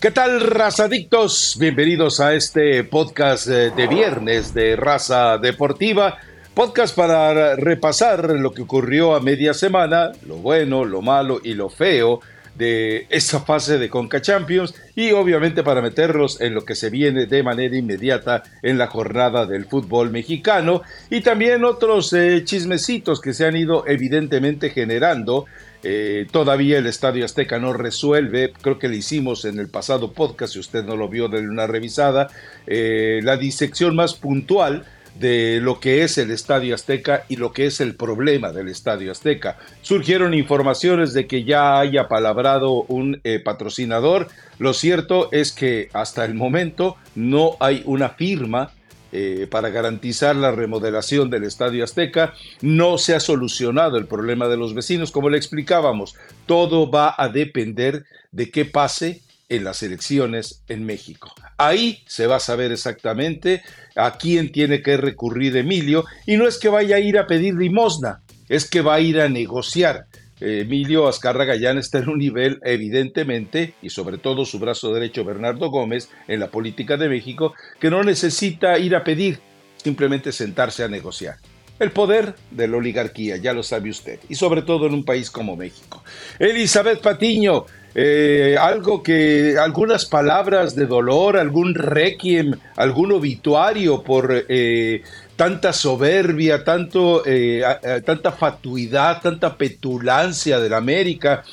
¿Qué tal, razadictos? Bienvenidos a este podcast eh, de viernes de Raza Deportiva. Podcast para repasar lo que ocurrió a media semana, lo bueno, lo malo y lo feo de esta fase de Conca Champions y obviamente para meterlos en lo que se viene de manera inmediata en la jornada del fútbol mexicano y también otros eh, chismecitos que se han ido evidentemente generando. Eh, todavía el Estadio Azteca no resuelve, creo que le hicimos en el pasado podcast, si usted no lo vio, denle una revisada, eh, la disección más puntual de lo que es el Estadio Azteca y lo que es el problema del Estadio Azteca. Surgieron informaciones de que ya haya palabrado un eh, patrocinador. Lo cierto es que hasta el momento no hay una firma eh, para garantizar la remodelación del Estadio Azteca. No se ha solucionado el problema de los vecinos, como le explicábamos. Todo va a depender de qué pase en las elecciones en México. Ahí se va a saber exactamente a quién tiene que recurrir Emilio y no es que vaya a ir a pedir limosna, es que va a ir a negociar. Emilio Azcárraga ya está en un nivel evidentemente, y sobre todo su brazo derecho Bernardo Gómez en la política de México, que no necesita ir a pedir, simplemente sentarse a negociar. El poder de la oligarquía, ya lo sabe usted, y sobre todo en un país como México. Elizabeth Patiño, eh, algo que, algunas palabras de dolor, algún requiem, algún obituario por eh, tanta soberbia, tanto, eh, tanta fatuidad, tanta petulancia de la América.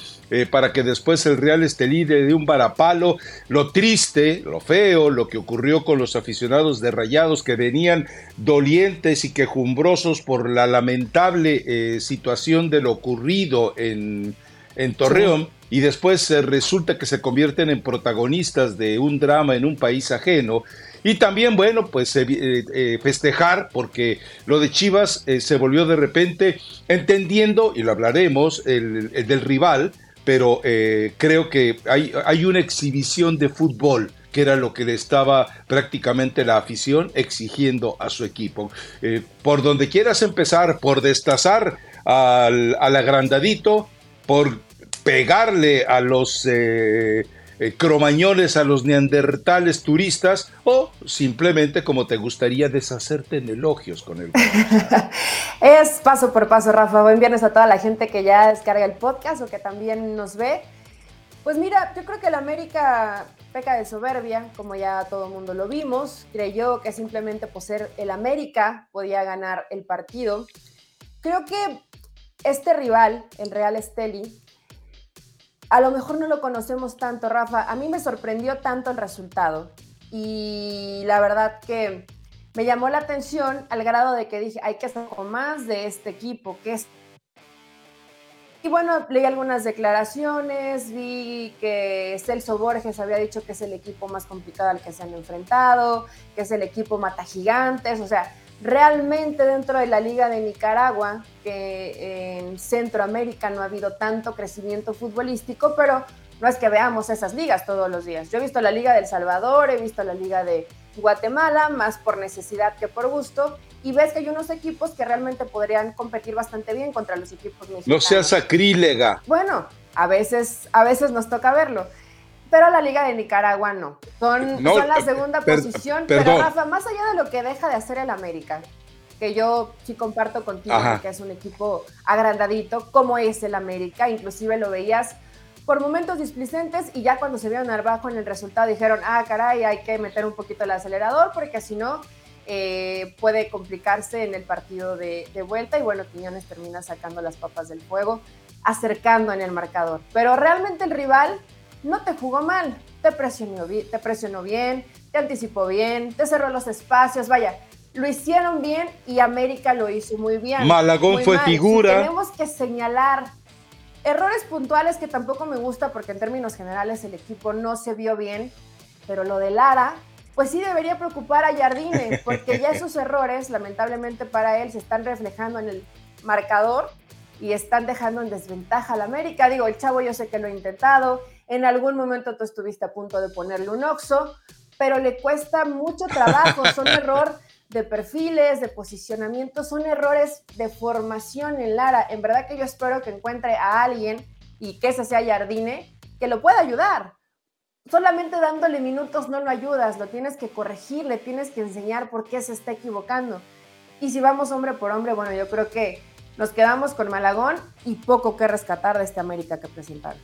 para que después el Real esté líder de un varapalo, lo triste, lo feo, lo que ocurrió con los aficionados de Rayados que venían dolientes y quejumbrosos por la lamentable situación de lo ocurrido en, en Torreón y después eh, resulta que se convierten en protagonistas de un drama en un país ajeno. Y también, bueno, pues eh, eh, festejar, porque lo de Chivas se volvió de repente, entendiendo, y lo hablaremos, el, del rival, pero creo que hay, hay una exhibición de fútbol que era lo que le estaba prácticamente la afición exigiendo a su equipo. por donde quieras empezar, por destazar al, al agrandadito, por pegarle a los eh, eh, cromañones, a los neandertales turistas, o simplemente como te gustaría deshacerte en elogios con él. es paso por paso, Rafa. Buen viernes a toda la gente que ya descarga el podcast o que también nos ve. Pues mira, yo creo que la América peca de soberbia, como ya todo el mundo lo vimos. Creyó que simplemente por ser el América podía ganar el partido. Creo que este rival, el Real Esteli, a lo mejor no lo conocemos tanto, Rafa. A mí me sorprendió tanto el resultado y la verdad que me llamó la atención al grado de que dije, hay que hacer más de este equipo, que es... Y bueno, leí algunas declaraciones, vi que Celso Borges había dicho que es el equipo más complicado al que se han enfrentado, que es el equipo mata gigantes, o sea, Realmente dentro de la Liga de Nicaragua, que en Centroamérica no ha habido tanto crecimiento futbolístico, pero no es que veamos esas ligas todos los días. Yo he visto la Liga del Salvador, he visto la Liga de Guatemala, más por necesidad que por gusto, y ves que hay unos equipos que realmente podrían competir bastante bien contra los equipos mexicanos. No sea sacrílega. Bueno, a veces, a veces nos toca verlo pero la Liga de Nicaragua no. Son, la segunda posición. pero Rafa, más allá de lo que deja de hacer el América, que yo sí comparto contigo, que es un equipo agrandadito, como es el América, inclusive lo veías por momentos displicentes y ya cuando se vieron abajo en el resultado dijeron, ah, caray, hay que meter un poquito el acelerador porque si no eh, puede complicarse en el partido de, de, vuelta y bueno, Quiñones termina sacando las papas del fuego, acercando en el marcador. Pero realmente el rival no te jugó mal, te presionó, te presionó bien, te anticipó bien, te cerró los espacios, vaya, lo hicieron bien y América lo hizo muy bien. Malagón fue figura. tenemos que señalar errores puntuales que tampoco me gusta porque en términos generales el equipo no se vio bien, pero lo de Lara, pues sí debería preocupar a Jardine, porque ya esos errores, lamentablemente para él, se están reflejando en el marcador y están dejando en desventaja al América. Digo, el chavo yo sé que lo ha intentado, en algún momento tú estuviste a punto de ponerle un oxo, pero le cuesta mucho trabajo, son error de perfiles, de posicionamiento, son errores de formación en Lara. En verdad que yo espero que encuentre a alguien y que ese sea Jardine que lo pueda ayudar. solamente dándole minutos no lo ayudas, lo tienes que corregir, le tienes que enseñar por qué se está equivocando. Y si vamos hombre por hombre, bueno, yo creo que nos quedamos con Malagón y poco que rescatar de esta América que presentaron.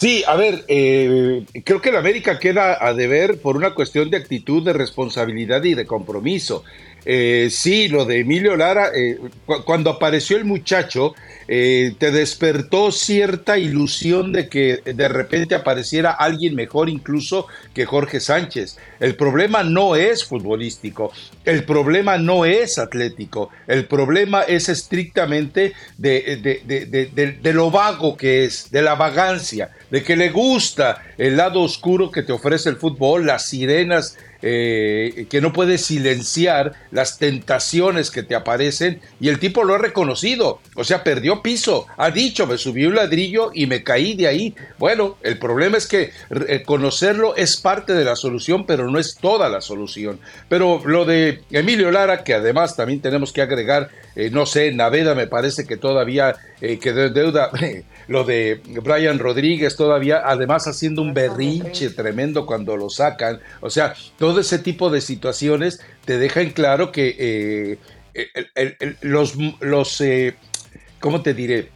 Sí, a ver, eh, creo que la América queda a deber por una cuestión de actitud, de responsabilidad y de compromiso. Eh, sí, lo de Emilio Lara, eh, cuando apareció el muchacho, eh, te despertó cierta ilusión de que de repente apareciera alguien mejor incluso que Jorge Sánchez. El problema no es futbolístico, el problema no es atlético, el problema es estrictamente de, lo vago que es, de la vagancia, de que le gusta el lado oscuro que te ofrece el fútbol, las sirenas eh, que no puedes silenciar las tentaciones que te aparecen y el tipo lo ha reconocido, o sea, perdió piso, ha dicho, me subió un ladrillo y me caí de ahí. Bueno, el problema es que eh, conocerlo es parte de la solución, pero no es toda la solución. Pero lo de Emilio Lara, que además también tenemos que agregar, eh, no sé, Naveda me parece que todavía quedó en deuda, lo de Brian Rodríguez todavía, además haciendo un berrinche tremendo cuando lo sacan, o sea, todo ese tipo de situaciones te dejan claro que eh, los, los eh, ¿cómo te diré?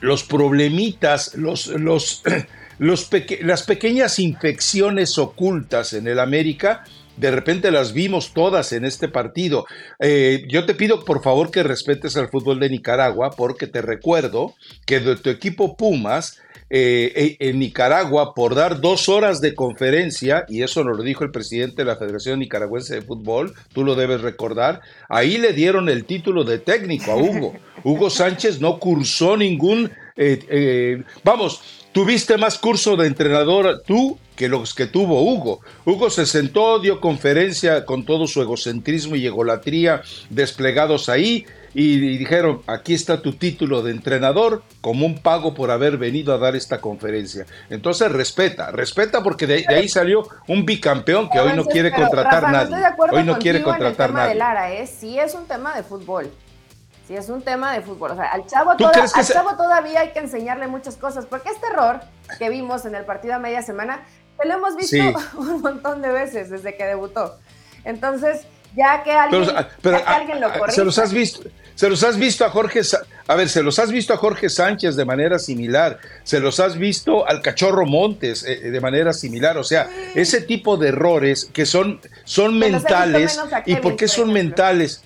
Los problemitas, los, los, las pequeñas infecciones ocultas en el América, de repente las vimos todas en este partido. Eh, yo te pido por favor que respetes al fútbol de Nicaragua porque te recuerdo que de tu equipo Pumas eh, eh, en Nicaragua por dar dos horas de conferencia, y eso nos lo dijo el presidente de la Federación Nicaragüense de Fútbol, tú lo debes recordar, ahí le dieron el título de técnico a Hugo. Hugo Sánchez no cursó ningún... Eh, vamos, tuviste más curso de entrenador tú que los que tuvo Hugo. Hugo se sentó, dio conferencia con todo su egocentrismo y egolatría desplegados ahí y dijeron, aquí está tu título de entrenador como un pago por haber venido a dar esta conferencia. Entonces respeta, respeta porque de, ahí salió un bicampeón que hoy no quiere contratar nadie. hoy no quiere contratar en el tema De Lara, ¿eh? Sí es un tema de fútbol. Sí es un tema de fútbol. O sea, al chavo, al chavo todavía hay que enseñarle muchas cosas, porque este error que vimos en el partido a media semana, lo hemos visto un montón de veces desde que debutó. Entonces, ya que alguien, pero, ya que alguien lo corrija. Se los has visto se los has visto a Jorge, a ver, se los has visto a Jorge Sánchez de manera similar, se los has visto al Cachorro Montes eh, de manera similar, o sea, ese tipo de errores que son, son mentales. ¿Y por qué son mentales?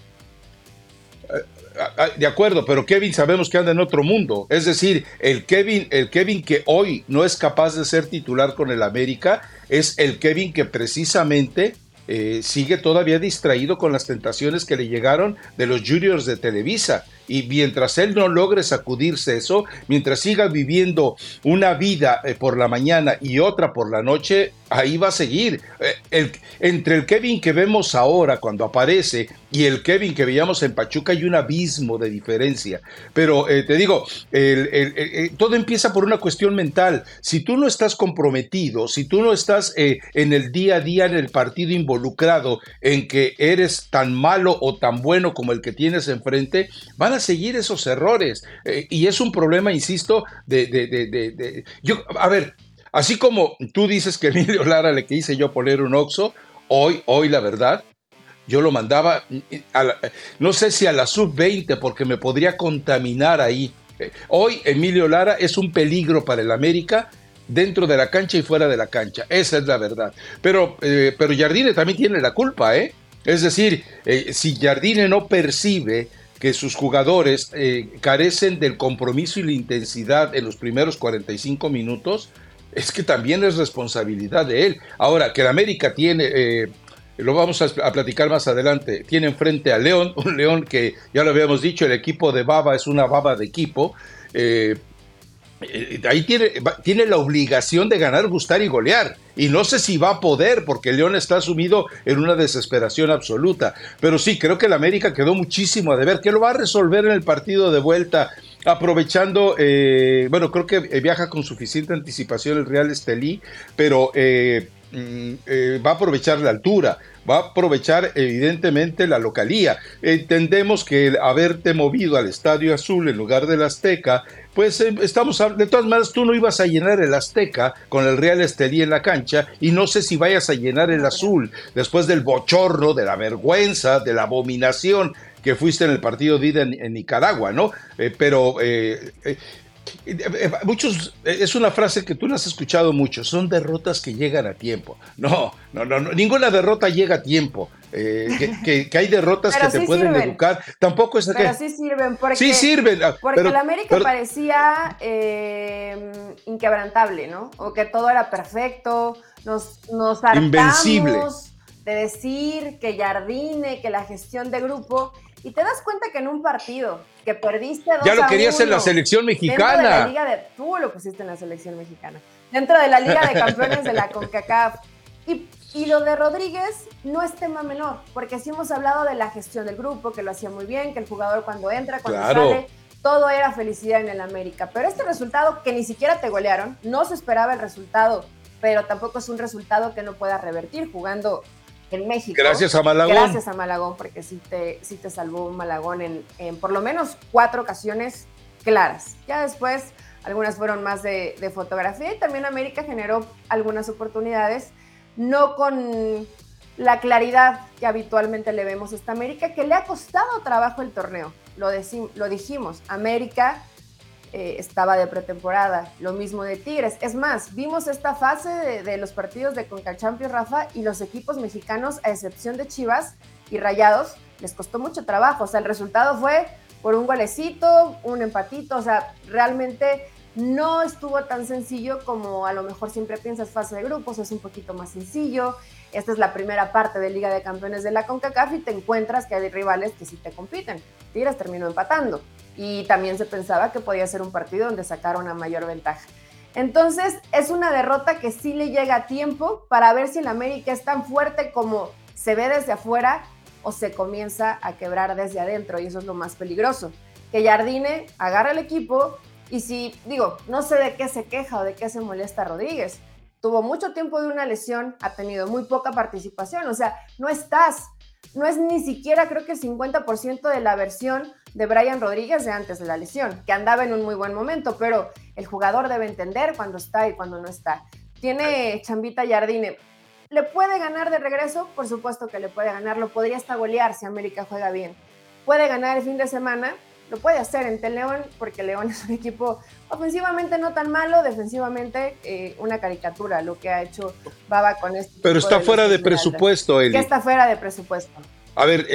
Eh, de acuerdo, pero Kevin sabemos que anda en otro mundo. Es decir, el Kevin, el Kevin que hoy no es capaz de ser titular con el América, es el Kevin que precisamente eh, sigue todavía distraído con las tentaciones que le llegaron de los juniors de Televisa. Y mientras él no logre sacudirse eso, mientras siga viviendo una vida eh, por la mañana y otra por la noche, ahí va a seguir. Eh, entre el Kevin que vemos ahora cuando aparece y el Kevin que veíamos en Pachuca hay un abismo de diferencia. Pero eh, te digo, todo empieza por una cuestión mental. Si tú no estás comprometido, si tú no estás en el día a día en el partido involucrado en que eres tan malo o tan bueno como el que tienes enfrente, van a seguir esos errores. Eh, y es un problema, insisto, de, Yo, a ver, así como tú dices que Emilio Lara le quise yo poner un oxo, hoy, hoy la verdad, yo lo mandaba, no sé si a la sub-20, porque me podría contaminar ahí. Eh, hoy Emilio Lara es un peligro para el América dentro de la cancha y fuera de la cancha. Esa es la verdad. Pero, eh, pero Jardine también tiene la culpa. Es decir, si Jardine no percibe que sus jugadores eh, carecen del compromiso y la intensidad en los primeros 45 minutos, es que también es responsabilidad de él. Ahora, que el América tiene, eh, lo vamos a, platicar más adelante, tiene enfrente a León, un León que ya lo habíamos dicho, el equipo de Baba es una baba de equipo, eh, ahí tiene, tiene la obligación de ganar, gustar y golear. Y no sé si va a poder, porque León está sumido en una desesperación absoluta. Pero sí, creo que el América quedó muchísimo a deber. que lo va a resolver en el partido de vuelta? Aprovechando, eh, bueno, creo que viaja con suficiente anticipación el Real Estelí, pero eh, mm, eh, va a aprovechar la altura, va a aprovechar evidentemente la localía. Entendemos que el haberte movido al Estadio Azul en lugar del Azteca, pues eh, estamos, de todas maneras tú no ibas a llenar el Azteca con el Real Estelí en la cancha y no sé si vayas a llenar el Azul después del bochorno, de la vergüenza, de la abominación que fuiste en el partido de ida en, Nicaragua, ¿no? Eh, pero Muchos, es una frase que tú la has escuchado mucho, son derrotas que llegan a tiempo. No, no, no, ninguna derrota llega a tiempo. Eh, que, hay derrotas que te pueden educar. Tampoco es Pero sí sirven, porque, sí sirven. Ah, porque la América parecía eh, inquebrantable, ¿no? O que todo era perfecto, nos, nos Invencible. de decir que Jardine, que la gestión de grupo, y te das cuenta que en un partido que perdiste dos Ya lo querías en la selección mexicana. de la Liga de, tú lo pusiste en la selección mexicana. Dentro de la Liga de Campeones de la CONCACAF. Y, y, lo de Rodríguez no es tema menor, porque sí hemos hablado de la gestión del grupo, que lo hacía muy bien, que el jugador cuando entra, cuando sale, todo era felicidad en el América. Pero este resultado que ni siquiera te golearon, no se esperaba el resultado, pero tampoco es un resultado que no pueda revertir jugando en México. Gracias a Malagón. Gracias a Malagón, porque sí te, sí te salvó Malagón en, en, por lo menos cuatro ocasiones claras. Ya después, algunas fueron más de, de, fotografía y también América generó algunas oportunidades, no con la claridad que habitualmente le vemos a esta América, que le ha costado trabajo el torneo. Lo, lo dijimos, América eh, estaba de pretemporada, lo mismo de Tigres. Es más, vimos esta fase de, los partidos de Concachampions, Rafa, y los equipos mexicanos, a excepción de Chivas y Rayados, les costó mucho trabajo. O sea, el resultado fue por un golecito, un empatito, o sea, realmente no estuvo tan sencillo como a lo mejor siempre piensas fase de grupos, es un poquito más sencillo. Esta es la primera parte de Liga de Campeones de la CONCACAF y te encuentras que hay rivales que sí te compiten. Tigres terminó empatando y también se pensaba que podía ser un partido donde sacara una mayor ventaja. Entonces es una derrota que sí le llega a tiempo para ver si el América es tan fuerte como se ve desde afuera o se comienza a quebrar desde adentro y eso es lo más peligroso. Que Jardine agarre el equipo y si, digo, no sé de qué se queja o de qué se molesta Rodríguez. Tuvo mucho tiempo de una lesión, ha tenido muy poca participación, o sea, no estás, no es ni siquiera creo que 50% de la versión de Brian Rodríguez de antes de la lesión, que andaba en un muy buen momento, pero el jugador debe entender cuando está y cuando no está. Tiene Chambita Jardine. ¿Le puede ganar de regreso? Por supuesto que le puede ganar. Lo podría hasta golear si América juega bien. ¿Puede ganar el fin de semana? Lo puede hacer en León, porque León es un equipo ofensivamente no tan malo, defensivamente eh, una caricatura lo que ha hecho Baba con este. Pero está fuera de presupuesto, Eli. Que está fuera de presupuesto. A ver,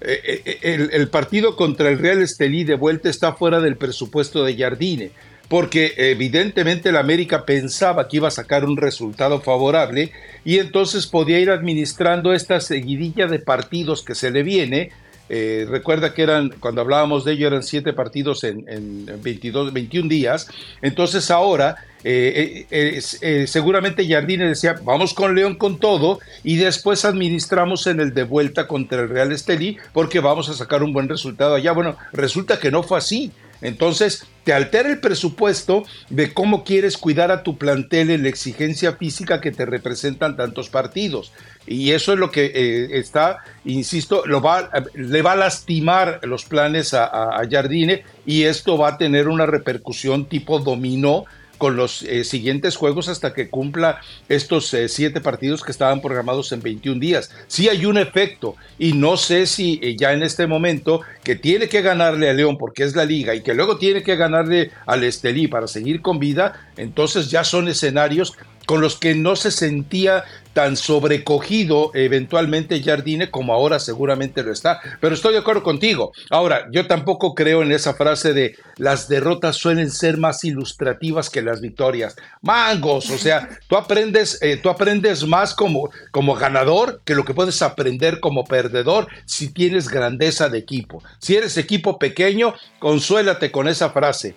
eh, eh, eh, el, partido contra el Real Estelí de vuelta está fuera del presupuesto de Jardine, porque evidentemente el América pensaba que iba a sacar un resultado favorable y entonces podía ir administrando esta seguidilla de partidos que se le viene. Eh, recuerda que eran, cuando hablábamos de ello, eran siete partidos en, en 22, 21 días. Entonces ahora eh, eh, seguramente Jardine decía, vamos con León con todo y después administramos en el de vuelta contra el Real Estelí porque vamos a sacar un buen resultado allá. Bueno, resulta que no fue así. Entonces, te altera el presupuesto de cómo quieres cuidar a tu plantel en la exigencia física que te representan tantos partidos. Y eso es lo que está, insisto, lo va, le va a lastimar los planes a, Jardine y esto va a tener una repercusión tipo dominó con los eh, siguientes juegos hasta que cumpla estos eh, siete partidos que estaban programados en 21 días. Sí hay un efecto y no sé si eh, ya en este momento que tiene que ganarle a León porque es la liga y que luego tiene que ganarle al Estelí para seguir con vida, entonces ya son escenarios con los que no se sentía tan sobrecogido eventualmente Jardine como ahora seguramente lo está. Pero estoy de acuerdo contigo. Ahora, yo tampoco creo en esa frase de las derrotas suelen ser más ilustrativas que las victorias. Mangos, o sea, tú aprendes, eh, tú aprendes más como, como ganador que lo que puedes aprender como perdedor si tienes grandeza de equipo. Si eres equipo pequeño, consuélate con esa frase.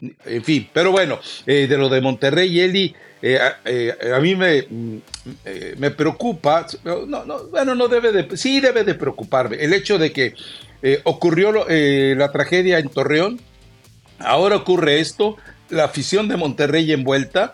En fin, pero bueno, eh, de lo de Monterrey, Eli, eh, eh, a mí me, mm, me preocupa, no, no, bueno, no debe de, sí debe de preocuparme el hecho de que ocurrió la tragedia en Torreón, ahora ocurre esto, la afición de Monterrey envuelta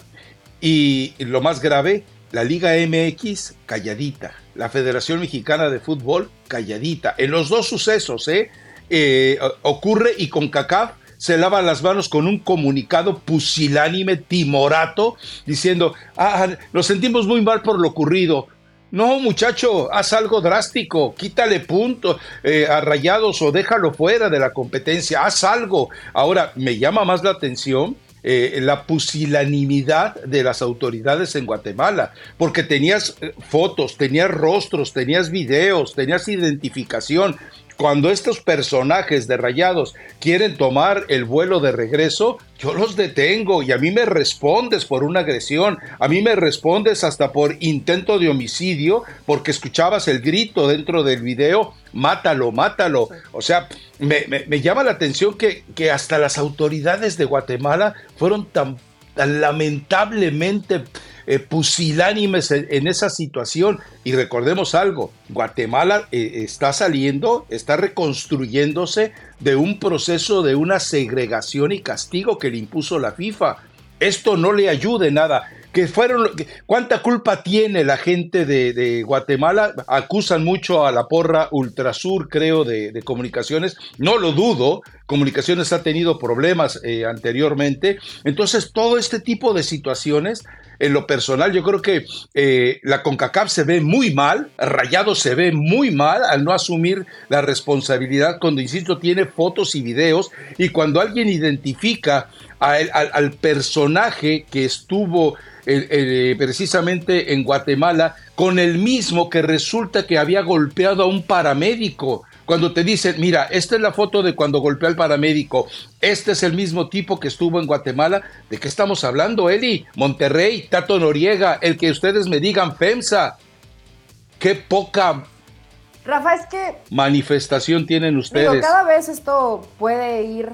y lo más grave, la Liga MX calladita, la Federación Mexicana de Fútbol calladita. En los dos sucesos, eh ocurre y con CACAF se lava las manos con un comunicado pusilánime, timorato, diciendo, ah, nos sentimos muy mal por lo ocurrido. No, muchacho, haz algo drástico, quítale puntos eh, a rayados o déjalo fuera de la competencia, haz algo. Ahora, me llama más la atención eh, la pusilanimidad de las autoridades en Guatemala, porque tenías eh, fotos, tenías rostros, tenías videos, tenías identificación, cuando estos personajes de Rayados quieren tomar el vuelo de regreso, yo los detengo y a mí me respondes por una agresión, a mí me respondes hasta por intento de homicidio, porque escuchabas el grito dentro del video, mátalo, mátalo. O sea, me, llama la atención que, que, hasta las autoridades de Guatemala fueron tan, tan lamentablemente eh, pusilánimes en, esa situación. Y recordemos algo, Guatemala eh, está saliendo, está reconstruyéndose de un proceso de una segregación y castigo que le impuso la FIFA. Esto no le ayude nada que fueron, ¿cuánta culpa tiene la gente de, Guatemala? Acusan mucho a la porra Ultrasur, creo, de, comunicaciones. No lo dudo, comunicaciones ha tenido problemas eh, anteriormente. Entonces, todo este tipo de situaciones, en lo personal, yo creo que eh, la CONCACAF se ve muy mal, Rayado se ve muy mal al no asumir la responsabilidad cuando, insisto, tiene fotos y videos y cuando alguien identifica al personaje que estuvo precisamente en Guatemala con el mismo que resulta que había golpeado a un paramédico. Cuando te dicen, mira, esta es la foto de cuando golpeó al paramédico, este es el mismo tipo que estuvo en Guatemala, ¿de qué estamos hablando, Eli? Monterrey, Tato Noriega, el que ustedes me digan FEMSA. Qué poca Rafa, es que. Manifestación tienen ustedes. cada vez esto puede ir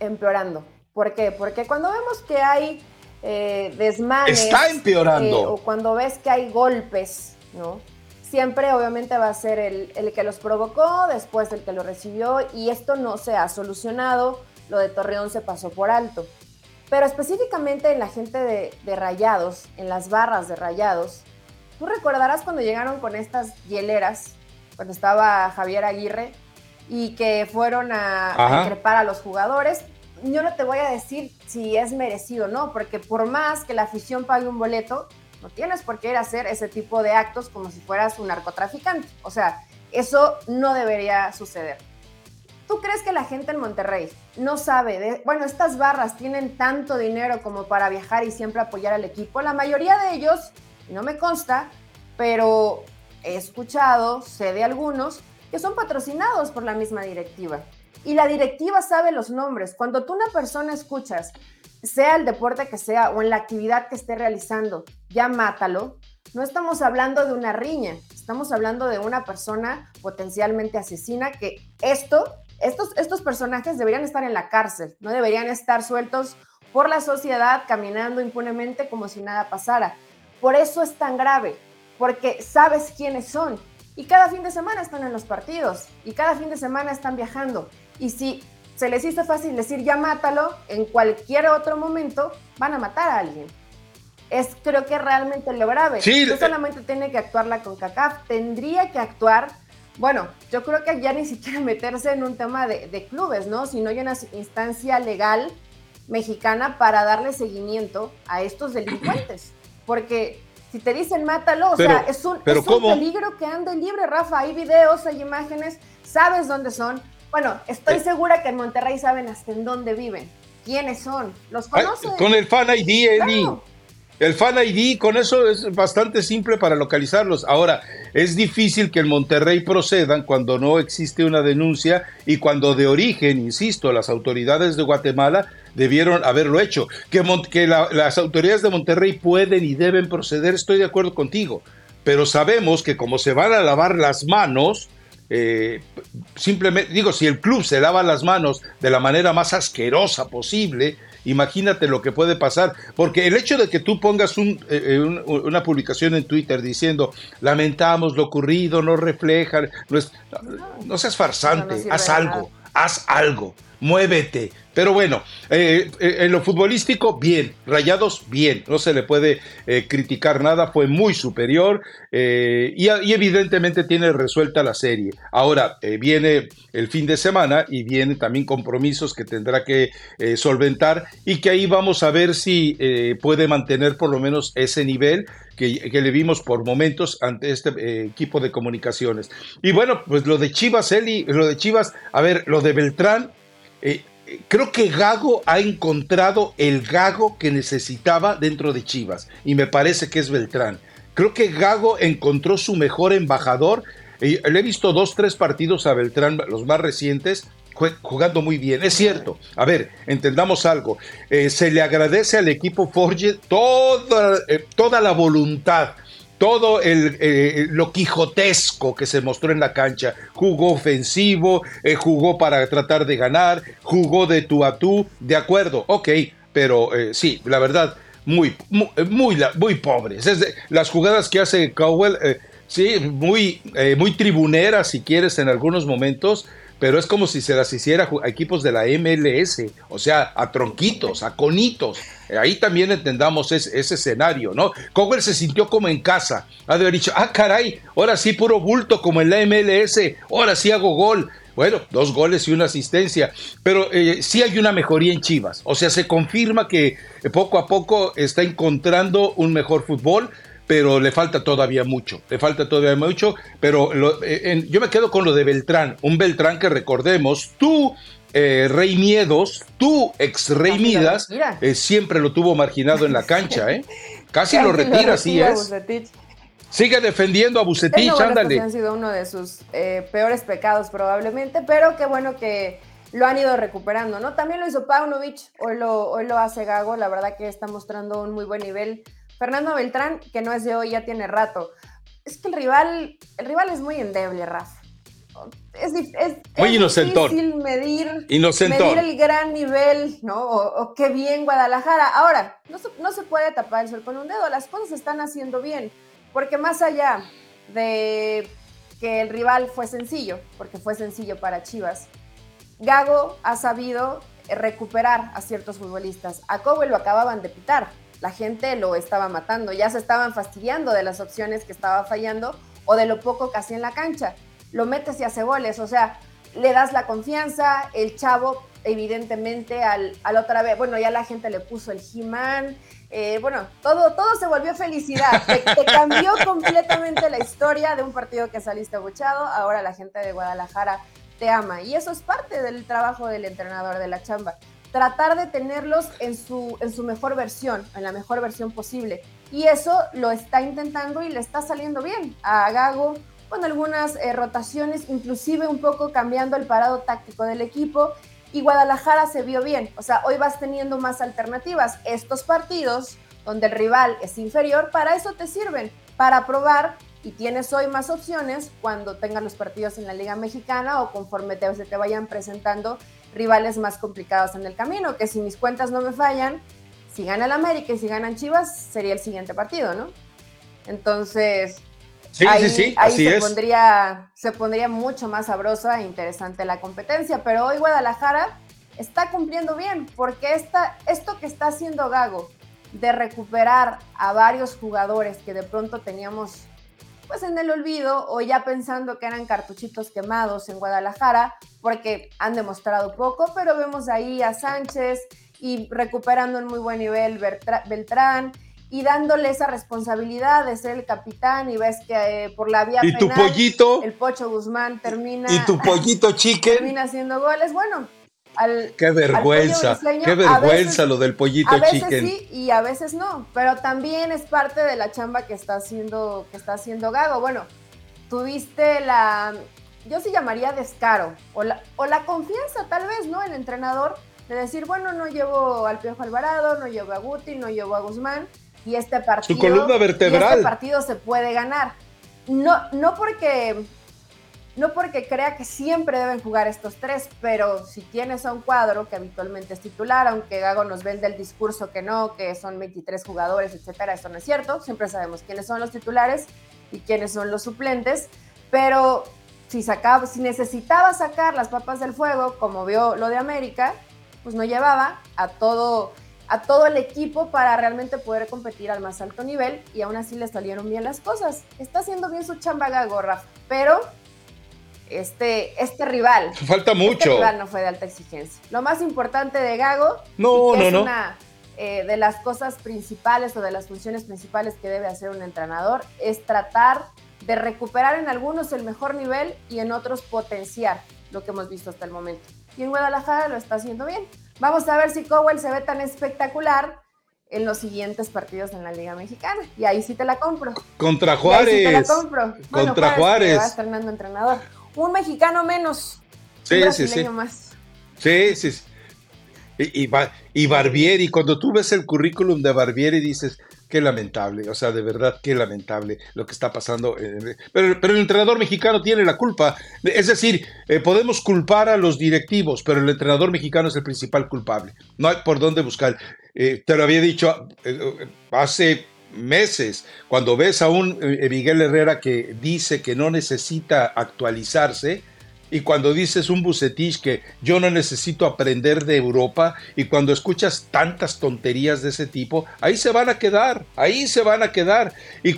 empeorando. ¿Por qué? Porque cuando vemos que hay eh, desmanes. Está empeorando. Eh, o cuando ves que hay golpes, ¿no? Siempre obviamente va a ser el, que los provocó, después el que lo recibió, y esto no se ha solucionado. Lo de Torreón se pasó por alto. Pero específicamente en la gente de, de Rayados, en las barras de Rayados, tú recordarás cuando llegaron con estas hieleras, cuando estaba Javier Aguirre, y que fueron a, a increpar a los jugadores yo no te voy a decir si es merecido o no, porque por más que la afición pague un boleto, no tienes por qué ir a hacer ese tipo de actos como si fueras un narcotraficante. O sea, eso no debería suceder. ¿Tú crees que la gente en Monterrey no sabe de, bueno, estas barras tienen tanto dinero como para viajar y siempre apoyar al equipo? La mayoría de ellos, no me consta, pero he escuchado, sé de algunos, que son patrocinados por la misma directiva y la directiva sabe los nombres. Cuando tú una persona escuchas, sea el deporte que sea o en la actividad que esté realizando, ya mátalo, no estamos hablando de una riña, estamos hablando de una persona potencialmente asesina que esto, estos, estos personajes deberían estar en la cárcel, no deberían estar sueltos por la sociedad caminando impunemente como si nada pasara. Por eso es tan grave, porque sabes quiénes son. Y cada fin de semana están en los partidos, y cada fin de semana están viajando. Y si se les hizo fácil decir ya mátalo, en cualquier otro momento van a matar a alguien. Es creo que realmente lo grave. no solamente tiene que actuar la CONCACAF, tendría que actuar, bueno, yo creo que ya ni siquiera meterse en un tema de, clubes, ¿no? Sino hay una instancia legal mexicana para darle seguimiento a estos delincuentes. Porque si te dicen mátalo, o sea, es un, es un peligro que ande libre, Rafa. Hay videos, hay imágenes, sabes dónde son, bueno, estoy eh. segura que en Monterrey saben hasta en dónde viven, quiénes son, los conocen. Con el Fan ID, Eli. El Fan ID, con eso es bastante simple para localizarlos. Ahora, es difícil que en Monterrey procedan cuando no existe una denuncia y cuando de origen, insisto, las autoridades de Guatemala debieron haberlo hecho. Que, que las autoridades de Monterrey pueden y deben proceder, estoy de acuerdo contigo. Pero sabemos que como se van a lavar las manos, eh, simplemente, digo, si el club se lava las manos de la manera más asquerosa posible, imagínate lo que puede pasar, porque el hecho de que tú pongas eh, eh, una publicación en Twitter diciendo, lamentamos lo ocurrido, no refleja, no, seas farsante, haz algo, haz algo, muévete, Pero bueno, eh, eh, en lo futbolístico, bien. Rayados, bien. No se le puede eh, criticar nada. Fue muy superior y, evidentemente tiene resuelta la serie. Ahora, viene el fin de semana y vienen también compromisos que tendrá que solventar y que ahí vamos a ver si puede mantener por lo menos ese nivel que, le vimos por momentos ante este equipo de comunicaciones. Y bueno, pues lo de Chivas, Eli, lo de Chivas, a ver, lo de Beltrán, creo que Gago ha encontrado el Gago que necesitaba dentro de Chivas y me parece que es Beltrán. Creo que Gago encontró su mejor embajador. Le he visto dos, tres partidos a Beltrán, los más recientes, jugando muy bien. Es cierto. A ver, entendamos algo. Eh, se le agradece al equipo Forge toda, eh, toda la voluntad todo el, eh, lo quijotesco que se mostró en la cancha. Jugó ofensivo, eh, jugó para tratar de ganar, jugó de tú a tú, de acuerdo, ok, pero eh, sí, la verdad, muy, muy, muy, pobres. Es las jugadas que hace Cowell, sí, muy, muy tribuneras si quieres en algunos momentos, pero es como si se las hiciera a equipos de la MLS, o sea, a tronquitos, a conitos. Ahí también entendamos ese, escenario, ¿no? Cowell se sintió como en casa, ha de haber dicho, ah, caray, ahora sí puro bulto como en la MLS, ahora sí hago gol. Bueno, dos goles y una asistencia, pero eh, sí hay una mejoría en Chivas, o sea, se confirma que poco a poco está encontrando un mejor fútbol, pero le falta todavía mucho, le falta todavía mucho, pero eh, yo me quedo con lo de Beltrán, un Beltrán que recordemos, tú, eh, Rey Miedos, tú, ex Rey Midas, eh, siempre lo tuvo marginado en la cancha, ¿eh? Casi, lo retira, sí es. Sigue defendiendo a Bucetich, ándale. Ha sido uno de sus peores pecados probablemente, pero qué bueno que lo han ido recuperando, ¿no? También lo hizo Paunovic, hoy lo, hoy lo hace Gago, la verdad que está mostrando un muy buen nivel Fernando Beltrán, que no es de hoy, ya tiene rato. Es que el rival, el rival es muy endeble, Rafa. Es, muy difícil medir, medir el gran nivel, ¿no? O, qué bien Guadalajara. Ahora, no se, no se puede tapar el sol con un dedo, las cosas se están haciendo bien, porque más allá de que el rival fue sencillo, porque fue sencillo para Chivas, Gago ha sabido recuperar a ciertos futbolistas. A Kobe lo acababan de pitar la gente lo estaba matando, ya se estaban fastidiando de las opciones que estaba fallando o de lo poco que hacía en la cancha. Lo metes y hace goles, o sea, le das la confianza, el chavo evidentemente al, al otra vez, bueno, ya la gente le puso el He-Man, eh, bueno, todo, todo se volvió felicidad, te, cambió completamente la historia de un partido que saliste abuchado, ahora la gente de Guadalajara te ama y eso es parte del trabajo del entrenador de la chamba tratar de tenerlos en su, en su mejor versión, en la mejor versión posible. Y eso lo está intentando y le está saliendo bien a Gago con algunas eh, rotaciones, inclusive un poco cambiando el parado táctico del equipo. Y Guadalajara se vio bien, o sea, hoy vas teniendo más alternativas. Estos partidos donde el rival es inferior, para eso te sirven, para probar y tienes hoy más opciones cuando tengas los partidos en la Liga Mexicana o conforme se te vayan presentando rivales más complicados en el camino, que si mis cuentas no me fallan, si gana el América y si ganan Chivas, sería el siguiente partido, ¿no? Entonces, ahí, se, Pondría, se pondría mucho más sabrosa e interesante la competencia, pero hoy Guadalajara está cumpliendo bien, porque esta, esto que está haciendo Gago de recuperar a varios jugadores que de pronto teníamos pues en el olvido o ya pensando que eran cartuchitos quemados en Guadalajara, porque han demostrado poco, pero vemos ahí a Sánchez y recuperando en muy buen nivel Beltrán y dándole esa responsabilidad de ser el capitán y ves que eh, por la vía ¿Y tu pollito? el Pocho Guzmán termina y tu pollito chicken termina haciendo goles, bueno, qué vergüenza, qué vergüenza lo del pollito a veces chicken. sí y a veces no, pero también es parte de la chamba que está haciendo, que está haciendo Gago. Bueno, tuviste la, yo sí llamaría descaro, o la, o la confianza tal vez, ¿no? El entrenador de decir, bueno, no llevo al Piojo Alvarado, no llevo a Guti, no llevo a Guzmán, y este partido... Su columna vertebral. este partido se puede ganar. No, no porque no porque crea que siempre deben jugar estos tres, pero si tienes a un cuadro que habitualmente es titular, aunque Gago nos vende el discurso que no, que son 23 jugadores, etcétera, eso no es cierto. Siempre sabemos quiénes son los titulares y quiénes son los suplentes, pero si, sacaba, si necesitaba sacar las papas del fuego, como vio lo de América, pues no llevaba a todo, a todo el equipo para realmente poder competir al más alto nivel y aún así le salieron bien las cosas. Está haciendo bien su chamba Gago, Rafa, pero este, este rival. Falta este mucho. Este rival no fue de alta exigencia. Lo más importante de Gago no, es no, una eh, de las cosas principales o de las funciones principales que debe hacer un entrenador es tratar de recuperar en algunos el mejor nivel y en otros potenciar lo que hemos visto hasta el momento. Y en Guadalajara lo está haciendo bien. Vamos a ver si Cowell se ve tan espectacular en los siguientes partidos en la Liga Mexicana. Y ahí sí te la compro. Contra Juárez. sí te la compro. Contra Juárez. Va estrenando entrenador. Un mexicano menos. Sí, un sí, sí. más. Sí, sí. Y, y, y Barbieri, cuando tú ves el currículum de Barbieri dices, qué lamentable, o sea, de verdad, qué lamentable lo que está pasando. pero, pero, el entrenador mexicano tiene la culpa. Es decir, eh, podemos culpar a los directivos, pero el entrenador mexicano es el principal culpable. No hay por dónde buscar. Eh, te lo había dicho eh, hace meses, cuando ves a un Miguel Herrera que dice que no necesita actualizarse, y cuando dices un bucetich que yo no necesito aprender de Europa y cuando escuchas tantas tonterías de ese tipo, ahí se van a quedar, ahí se van a quedar. Y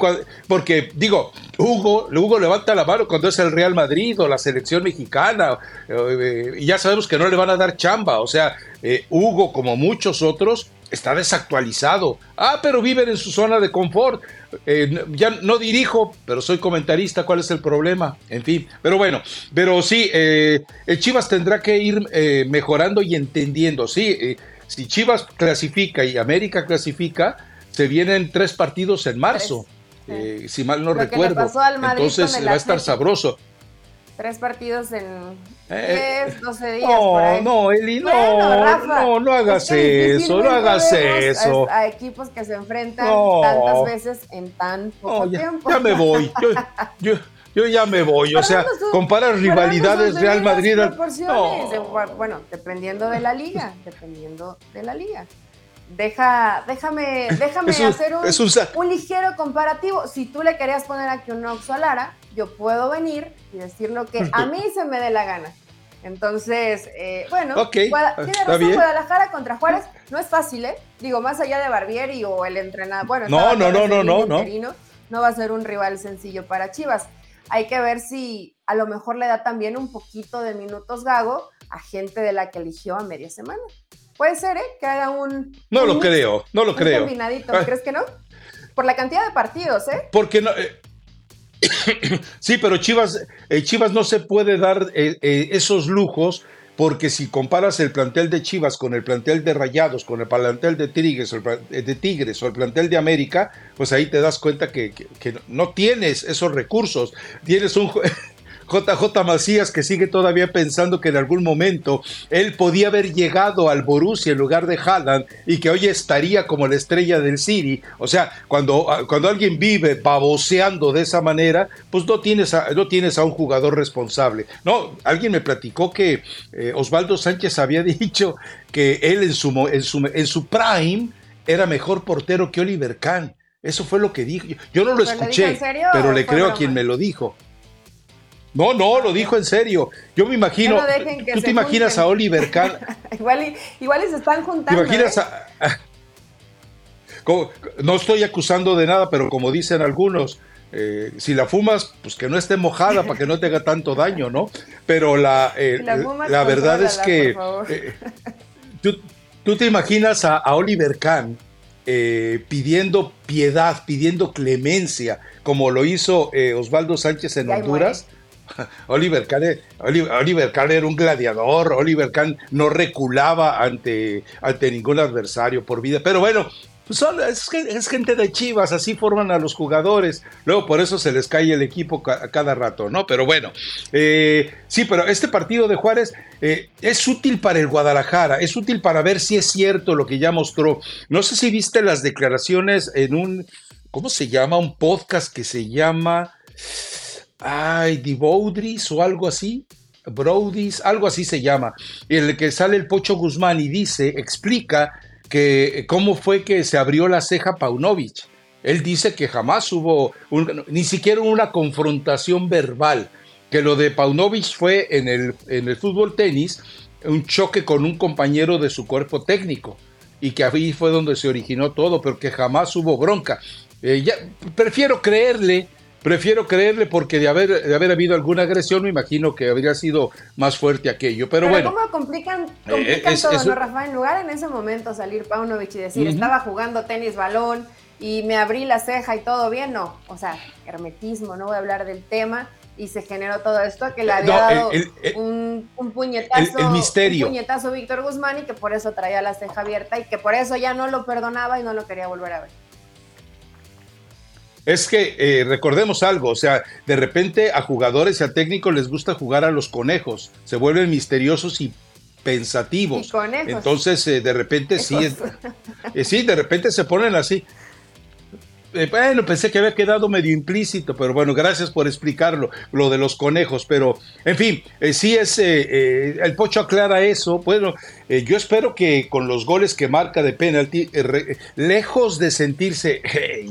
porque digo, Hugo, Hugo levanta la mano cuando es el Real Madrid o la selección mexicana eh, y ya sabemos que no le van a dar chamba, o sea, eh, Hugo como muchos otros está desactualizado. Ah, pero viven en su zona de confort. Eh, ya no dirijo, pero soy comentarista. ¿Cuál es el problema? En fin, pero bueno, pero sí, eh, el Chivas tendrá que ir eh, mejorando y entendiendo. Sí, si Chivas clasifica y América clasifica, se vienen tres partidos en marzo. si mal no recuerdo. Entonces va a estar sabroso. Tres partidos en 10, 12 días. No, por ahí. no, Eli, no, no, no hagas eso, no hagas eso. A, equipos que se enfrentan tantas veces en tan poco ya, tiempo. Ya me voy, yo, yo, yo ya me voy, o sea, comparar rivalidades Real Madrid. Bueno, dependiendo de la liga, dependiendo de la liga. Deja, déjame, déjame hacer un, un, ligero comparativo. Si tú le querías poner aquí un Oxo a Lara, yo puedo venir y decir lo que a mí se me dé la gana. Entonces, eh, bueno, tiene razón, Guadalajara contra Juárez no es fácil, ¿eh? Digo, más allá de Barbieri o el entrenador, bueno, no, no, no, no, no, no. No va a ser un rival sencillo para Chivas. Hay que ver si a lo mejor le da también un poquito de minutos Gago a gente de la que eligió a media semana. Puede ser, ¿eh? Que haga un. No lo creo, no lo creo. Combinadito, ¿crees que no? Por la cantidad de partidos, ¿eh? Porque no. Eh, sí, pero Chivas, eh, Chivas no se puede dar eh, esos lujos porque si comparas el plantel de Chivas con el plantel de Rayados, con el plantel de Tigres, de Tigres o el plantel de América, pues ahí te das cuenta que, que no tienes esos recursos. Tienes un, JJ Macías que sigue todavía pensando que en algún momento él podía haber llegado al Borussia en lugar de Haaland y que hoy estaría como la estrella del City. O sea, cuando, cuando alguien vive baboseando de esa manera, pues no tienes a, no tienes a un jugador responsable. No, alguien me platicó que eh, Osvaldo Sánchez había dicho que él en su, en su, en su prime era mejor portero que Oliver Kahn. Eso fue lo que dijo. Yo no lo escuché, pero le creo a quien me lo dijo. No, no, lo dijo en serio. Yo me imagino. ¿Tú te imaginas a Oliver Kahn? igual, y, igual se están juntando. ¿Te imaginas ¿eh? a, no estoy acusando de nada, pero como dicen algunos, eh, si la fumas, pues que no esté mojada para que no te haga tanto daño, ¿no? Pero la, eh, la, verdad es que tú, te imaginas a, Oliver Kahn pidiendo piedad, pidiendo clemencia, como lo hizo Osvaldo Sánchez en Honduras. Oliver Kahn, Oliver, era un gladiador, Oliver Kahn no reculaba ante, ante ningún adversario por vida, pero bueno, pues es, gente de Chivas, así forman a los jugadores. Luego por eso se les cae el equipo a cada rato, ¿no? Pero bueno, eh, sí, pero este partido de Juárez eh, es útil para el Guadalajara, es útil para ver si es cierto lo que ya mostró. No sé si viste las declaraciones en un, ¿cómo se llama? Un podcast que se llama ay, Divodris o algo así, Brodis, algo así se llama, en el que sale el Pocho Guzmán y dice, explica que cómo fue que se abrió la ceja Paunovic. Él dice que jamás hubo ni siquiera una confrontación verbal, que lo de Paunovic fue en el, en el fútbol tenis, un choque con un compañero de su cuerpo técnico y que ahí fue donde se originó todo, pero que jamás hubo bronca. Eh, prefiero creerle, prefiero creerle porque de haber, de haber habido alguna agresión me imagino que habría sido más fuerte aquello. Pero, bueno. ¿Cómo complican, eh, complican todo, no, Rafa? En lugar en ese momento salir Paunovic y decir, estaba jugando tenis balón y me abrí la ceja y todo bien, no. O sea, hermetismo, no voy a hablar del tema y se generó todo esto que le había dado un, puñetazo el, misterio. un puñetazo Víctor Guzmán y que por eso traía la ceja abierta y que por eso ya no lo perdonaba y no lo quería volver a ver. Es que eh, recordemos algo, o sea, de repente a jugadores y a técnicos les gusta jugar a los conejos, se vuelven misteriosos y pensativos. Y conejos. Entonces, eh, de repente sí, eh, sí, de repente se ponen así. Eh, bueno, pensé que había quedado medio implícito, pero bueno, gracias por explicarlo, lo de los conejos, pero en fin, eh, sí es, eh, el Pocho aclara eso, bueno, yo espero que con los goles que marca de penalti, lejos de sentirse,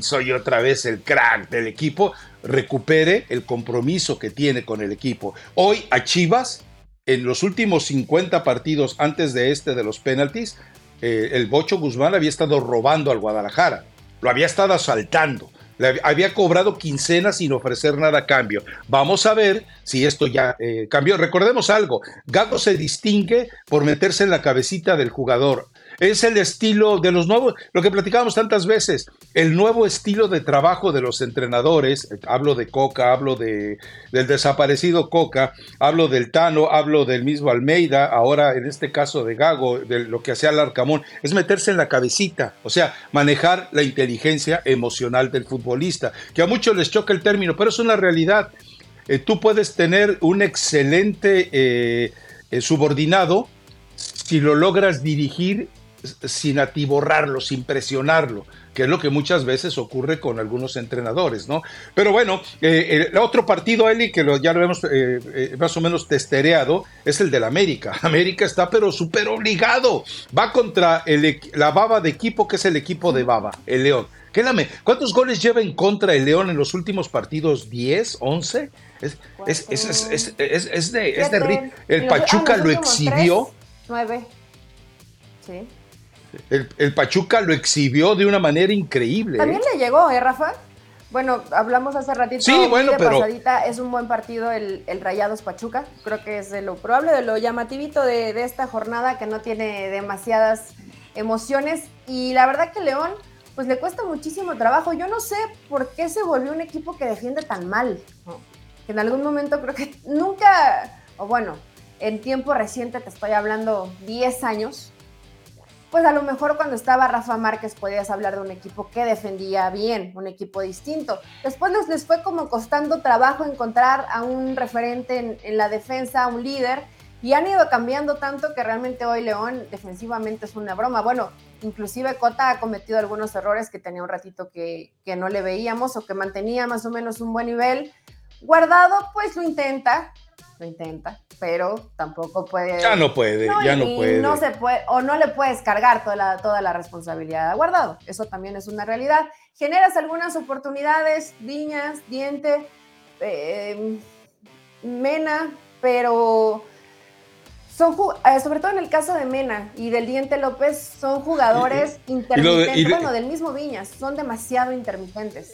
soy otra vez el crack del equipo, recupere el compromiso que tiene con el equipo. Hoy a Chivas, en los últimos 50 partidos antes de este de los penaltis, el Bocho Guzmán había estado robando al Guadalajara lo había estado asaltando, le había cobrado quincenas sin ofrecer nada a cambio. Vamos a ver si esto ya eh, cambió. Recordemos algo, Gago se distingue por meterse en la cabecita del jugador es el estilo de los nuevos, lo que platicábamos tantas veces, el nuevo estilo de trabajo de los entrenadores, hablo de Coca, hablo de, del desaparecido Coca, hablo del Tano, hablo del mismo Almeida, ahora en este caso de Gago, de lo que hacía Larcamón, es meterse en la cabecita, o sea, manejar la inteligencia emocional del futbolista, que a muchos les choca el término, pero es una realidad. Eh, tú puedes tener un excelente eh, eh, subordinado si lo logras dirigir sin atiborrarlo, sin presionarlo, que es lo que muchas veces ocurre con algunos entrenadores, ¿no? Pero bueno, eh, el otro partido, Eli, que ya lo hemos eh, eh, más o menos testereado, es el del América. América está pero súper obligado. Va contra el, la baba de equipo, que es el equipo de baba, el León. Quédame, ¿cuántos goles lleva en contra el León en los últimos partidos? ¿10? ¿11? Es, es, es, es de, de, El Pachuca lo exhibió. nueve. Sí. El, Pachuca lo exhibió de una manera increíble. También ¿eh? le llegó, ¿eh, Rafa? Bueno, hablamos hace ratito. Sí, bueno, pero. Pasadita, es un buen partido el, Rayados Pachuca. Creo que es de lo probable, de lo llamativito de, de, esta jornada que no tiene demasiadas emociones. Y la verdad que León, pues le cuesta muchísimo trabajo. Yo no sé por qué se volvió un equipo que defiende tan mal. Que en algún momento creo que nunca, o bueno, en tiempo reciente, te estoy hablando 10 años, pues a lo mejor cuando estaba Rafa Márquez podías hablar de un equipo que defendía bien, un equipo distinto. Después les, fue como costando trabajo encontrar a un referente en, la defensa, un líder, y han ido cambiando tanto que realmente hoy León defensivamente es una broma. Bueno, inclusive Cota ha cometido algunos errores que tenía un ratito que, que no le veíamos o que mantenía más o menos un buen nivel. Guardado, pues lo intenta, lo intenta, pero tampoco puede. Ya no puede, ya no puede. No se puede, o no le puedes cargar toda la, toda la responsabilidad a guardado. Eso también es una realidad. Generas algunas oportunidades, Viñas, Diente, em, Mena, pero son eh, sobre todo en el caso de Mena y del Diente López, son jugadores intermitentes, bueno, del mismo Viñas, son demasiado intermitentes.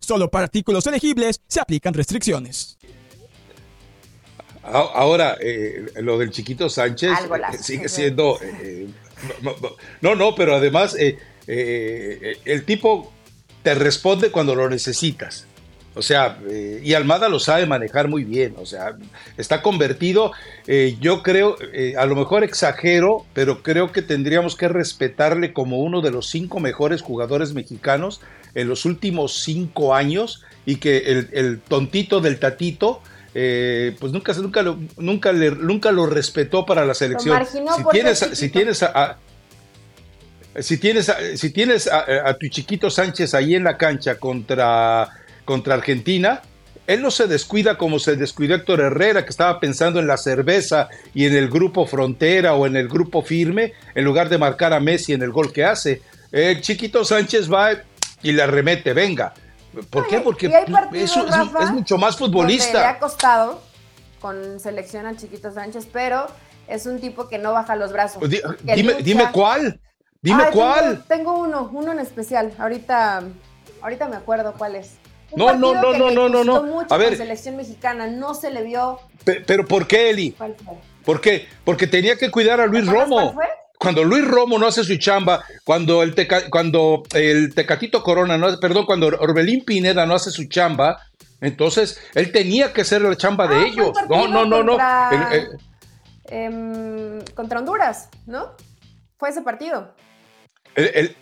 Solo para artículos elegibles se aplican restricciones. Ahora, eh, lo del chiquito Sánchez eh, sigue siendo... Eh, no, no, pero además el tipo te responde cuando lo necesitas. O sea, eh, y Almada lo sabe manejar muy bien, o sea, está convertido, eh, yo creo, eh, a lo mejor exagero, pero creo que tendríamos que respetarle como uno de los cinco mejores jugadores mexicanos en los últimos cinco años y que el, tontito del tatito, pues nunca, nunca, lo, nunca, le, nunca lo respetó para la selección. Si tienes, si tienes a, si tienes, si tienes a, tu chiquito Sánchez ahí en la cancha contra contra Argentina, él no se descuida como se descuidó Héctor Herrera, que estaba pensando en la cerveza y en el grupo frontera o en el grupo firme, en lugar de marcar a Messi en el gol que hace. El chiquito Sánchez va y le remete, venga. ¿Por qué? Porque eso es, mucho más futbolista. Le ha costado con selección al chiquito Sánchez, pero es un tipo que no baja los brazos. dime, dime cuál. Dime cuál. Tengo, tengo, uno, uno en especial. Ahorita, ahorita me acuerdo cuál es no, no, no, no, no, no, no. A ver. La selección mexicana no se le vio. Pero, ¿por qué, Eli? ¿Por qué? Porque tenía que cuidar a Luis Romo. Cuando Luis Romo no hace su chamba, cuando el, cuando el Tecatito Corona, no, perdón, cuando Orbelín Pineda no hace su chamba, entonces él tenía que hacer la chamba de ah, ellos. No, no, no, no. Em, contra Honduras, ¿no? Fue ese partido. el,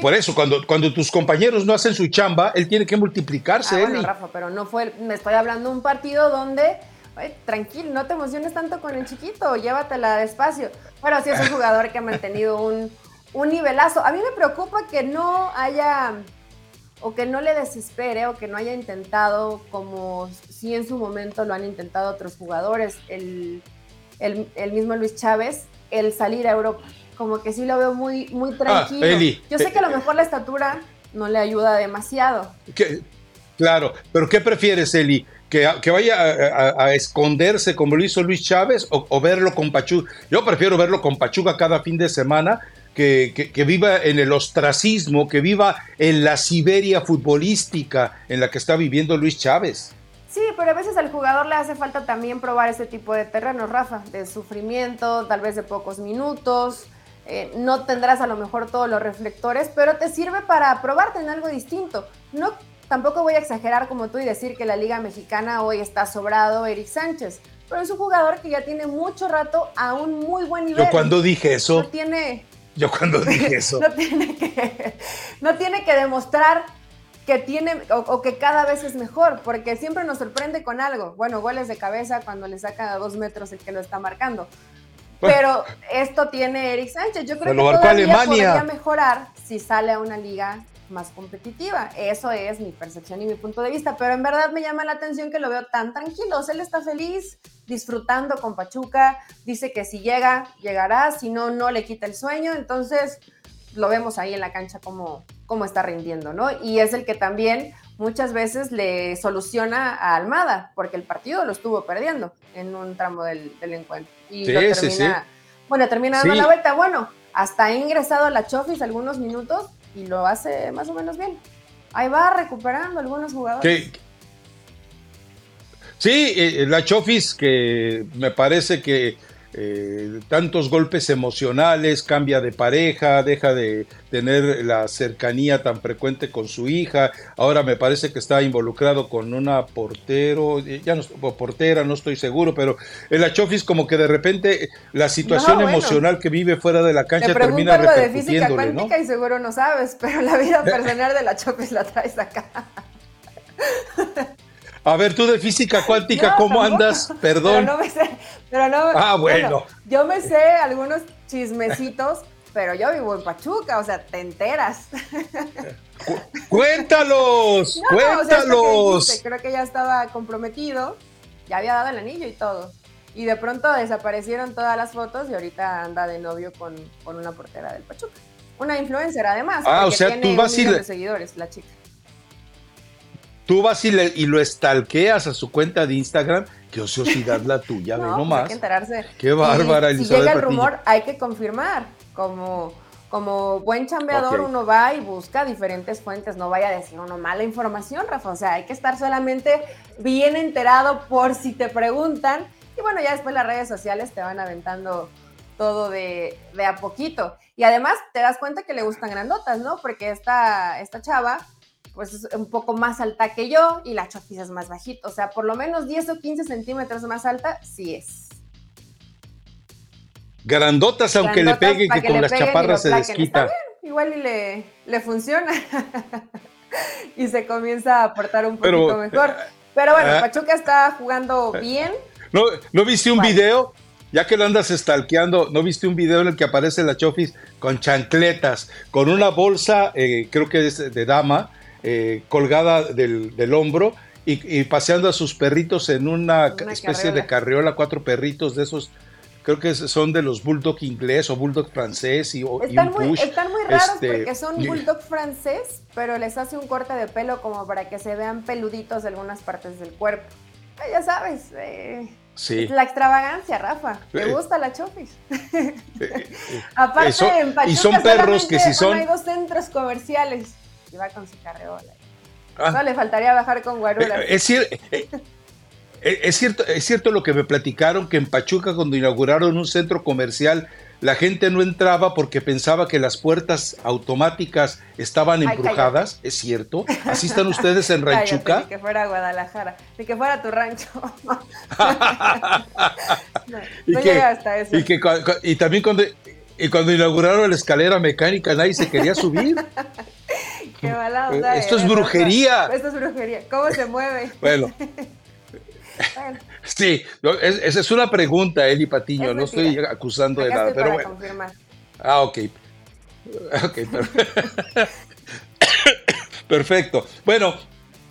por eso, cuando, cuando tus compañeros no hacen su chamba, él tiene que multiplicarse. Ah, bueno, Rafa, pero no fue, me estoy hablando de un partido donde, tranquilo, no te emociones tanto con el chiquito, llévatela despacio. Bueno, sí es un jugador que ha mantenido un, un nivelazo. A mí me preocupa que no haya, o que no le desespere, o que no haya intentado, como si en su momento lo han intentado otros jugadores, el, el, el mismo Luis Chávez, el salir a Europa como que sí lo veo muy, muy ah, tranquilo. Yo sé que a lo mejor la estatura no le ayuda demasiado. claro, pero ¿qué prefieres, Eli? ¿Que, que vaya a, esconderse como lo hizo Luis Chávez o, verlo con Pachuca? Yo prefiero verlo con Pachuca cada fin de semana que, que, viva en el ostracismo, que viva en la Siberia futbolística en la que está viviendo Luis Chávez. Sí, pero a veces al jugador le hace falta también probar ese tipo de terreno, Rafa, de sufrimiento, tal vez de pocos minutos, eh, no tendrás a lo mejor todos los reflectores, pero te sirve para probarte en algo distinto. No, tampoco voy a exagerar como tú y decir que la Liga Mexicana hoy está sobrado Eric Sánchez, pero es un jugador que ya tiene mucho rato a un muy buen nivel. Yo cuando dije eso. No tiene. Yo cuando dije eso. no, tiene que, no tiene que demostrar que tiene o, que cada vez es mejor, porque siempre nos sorprende con algo. Bueno, goles de cabeza cuando le saca a dos metros el que lo está marcando. Pero esto tiene Eric Sánchez. Yo creo que todavía podría mejorar si sale a una liga más competitiva. Eso es mi percepción y mi punto de vista. Pero en verdad me llama la atención que lo veo tan tranquilo. él está feliz, disfrutando con Pachuca. Dice que si llega, llegará. Si no, no le quita el sueño. Entonces lo vemos ahí en la cancha como, como está rindiendo, ¿no? Y es el que también muchas veces le soluciona a Almada, porque el partido lo estuvo perdiendo en un tramo del, encuentro. Y lo termina, bueno, termina dando la vuelta. Bueno, hasta ha ingresado a la Chofis algunos minutos y lo hace más o menos bien. Ahí va recuperando algunos jugadores. Sí, eh, la Chofis que me parece que eh, tantos golpes emocionales, cambia de pareja, deja de tener la cercanía tan frecuente con su hija, ahora me parece que está involucrado con una portero, eh, ya no portera, no estoy seguro, pero el Achofis como que de repente la situación emocional que vive fuera de la cancha termina algo de física cuántica y seguro no sabes, pero la vida personal de la Achofis la traes acá. A ver, tú de física cuántica, ¿cómo andas? Perdón. Pero no me sé, pero no, ah, bueno. Yo me sé algunos chismecitos, pero yo vivo en Pachuca, o sea, te enteras. cuéntalos, cuéntalos. creo que ya estaba comprometido, ya había dado el anillo y todo. Y de pronto desaparecieron todas las fotos y ahorita anda de novio con, una portera del Pachuca. Una influencer además. Ah, o sea, tú vas y de seguidores, la chica tú vas y, lo estalqueas a su cuenta de Instagram, qué ociosidad la tuya, ve nomás. Hay que enterarse. Qué bárbara, y, Si llega el rumor, hay que confirmar. Como, como buen chambeador, uno va y busca diferentes fuentes, no vaya a decir uno mala información, Rafa. O sea, hay que estar solamente bien enterado por si te preguntan. Y bueno, ya después las redes sociales te van aventando todo de, a poquito. Y además te das cuenta que le gustan grandotas, ¿no? Porque esta, esta chava, pues es un poco más alta que yo y la chofis es más bajita. O sea, por lo menos 10 o 15 centímetros más alta, sí es. Grandotas, aunque le peguen, que, con las chaparras se desquita. igual y le, le funciona. y se comienza a aportar un poquito mejor. Eh, Pero bueno, ah. Pachuca está jugando eh, bien. ¿No, ¿no viste un video? Ya que lo andas stalkeando, ¿no viste un video en el que aparece la Chofis con chancletas, con una bolsa, eh, creo que es de dama, colgada del, del hombro y, paseando a sus perritos en una, especie de carriola, cuatro perritos de esos creo que son de los bulldog inglés o bulldog francés y, están, muy, están muy raros este, porque son bulldog francés, pero les hace un corte de pelo como para que se vean peluditos de algunas partes del cuerpo. ya sabes, eh, sí. la extravagancia, Rafa. ¿Te eh, gusta la chofis? Eh, Aparte, en Pachuca y son perros que si son... hay dos centros comerciales y va con su carreola. Ah. No le faltaría bajar con guaruras. Es cierto, eh, es cierto, es cierto lo que me platicaron que en Pachuca cuando inauguraron un centro comercial la gente no entraba porque pensaba que las puertas automáticas estaban embrujadas, es cierto. Así están ustedes en Ranchuca. Ni que fuera Guadalajara, ni que fuera tu rancho. y, que, hasta eso. y, también cuando, y cuando inauguraron la escalera mecánica nadie se quería subir. Qué mala onda. Esto es brujería. Esto es brujería. ¿Cómo se mueve? Bueno. Sí, esa es una pregunta, Eli Patiño, no estoy acusando de nada, pero bueno. Ah, ok. perfecto. Bueno,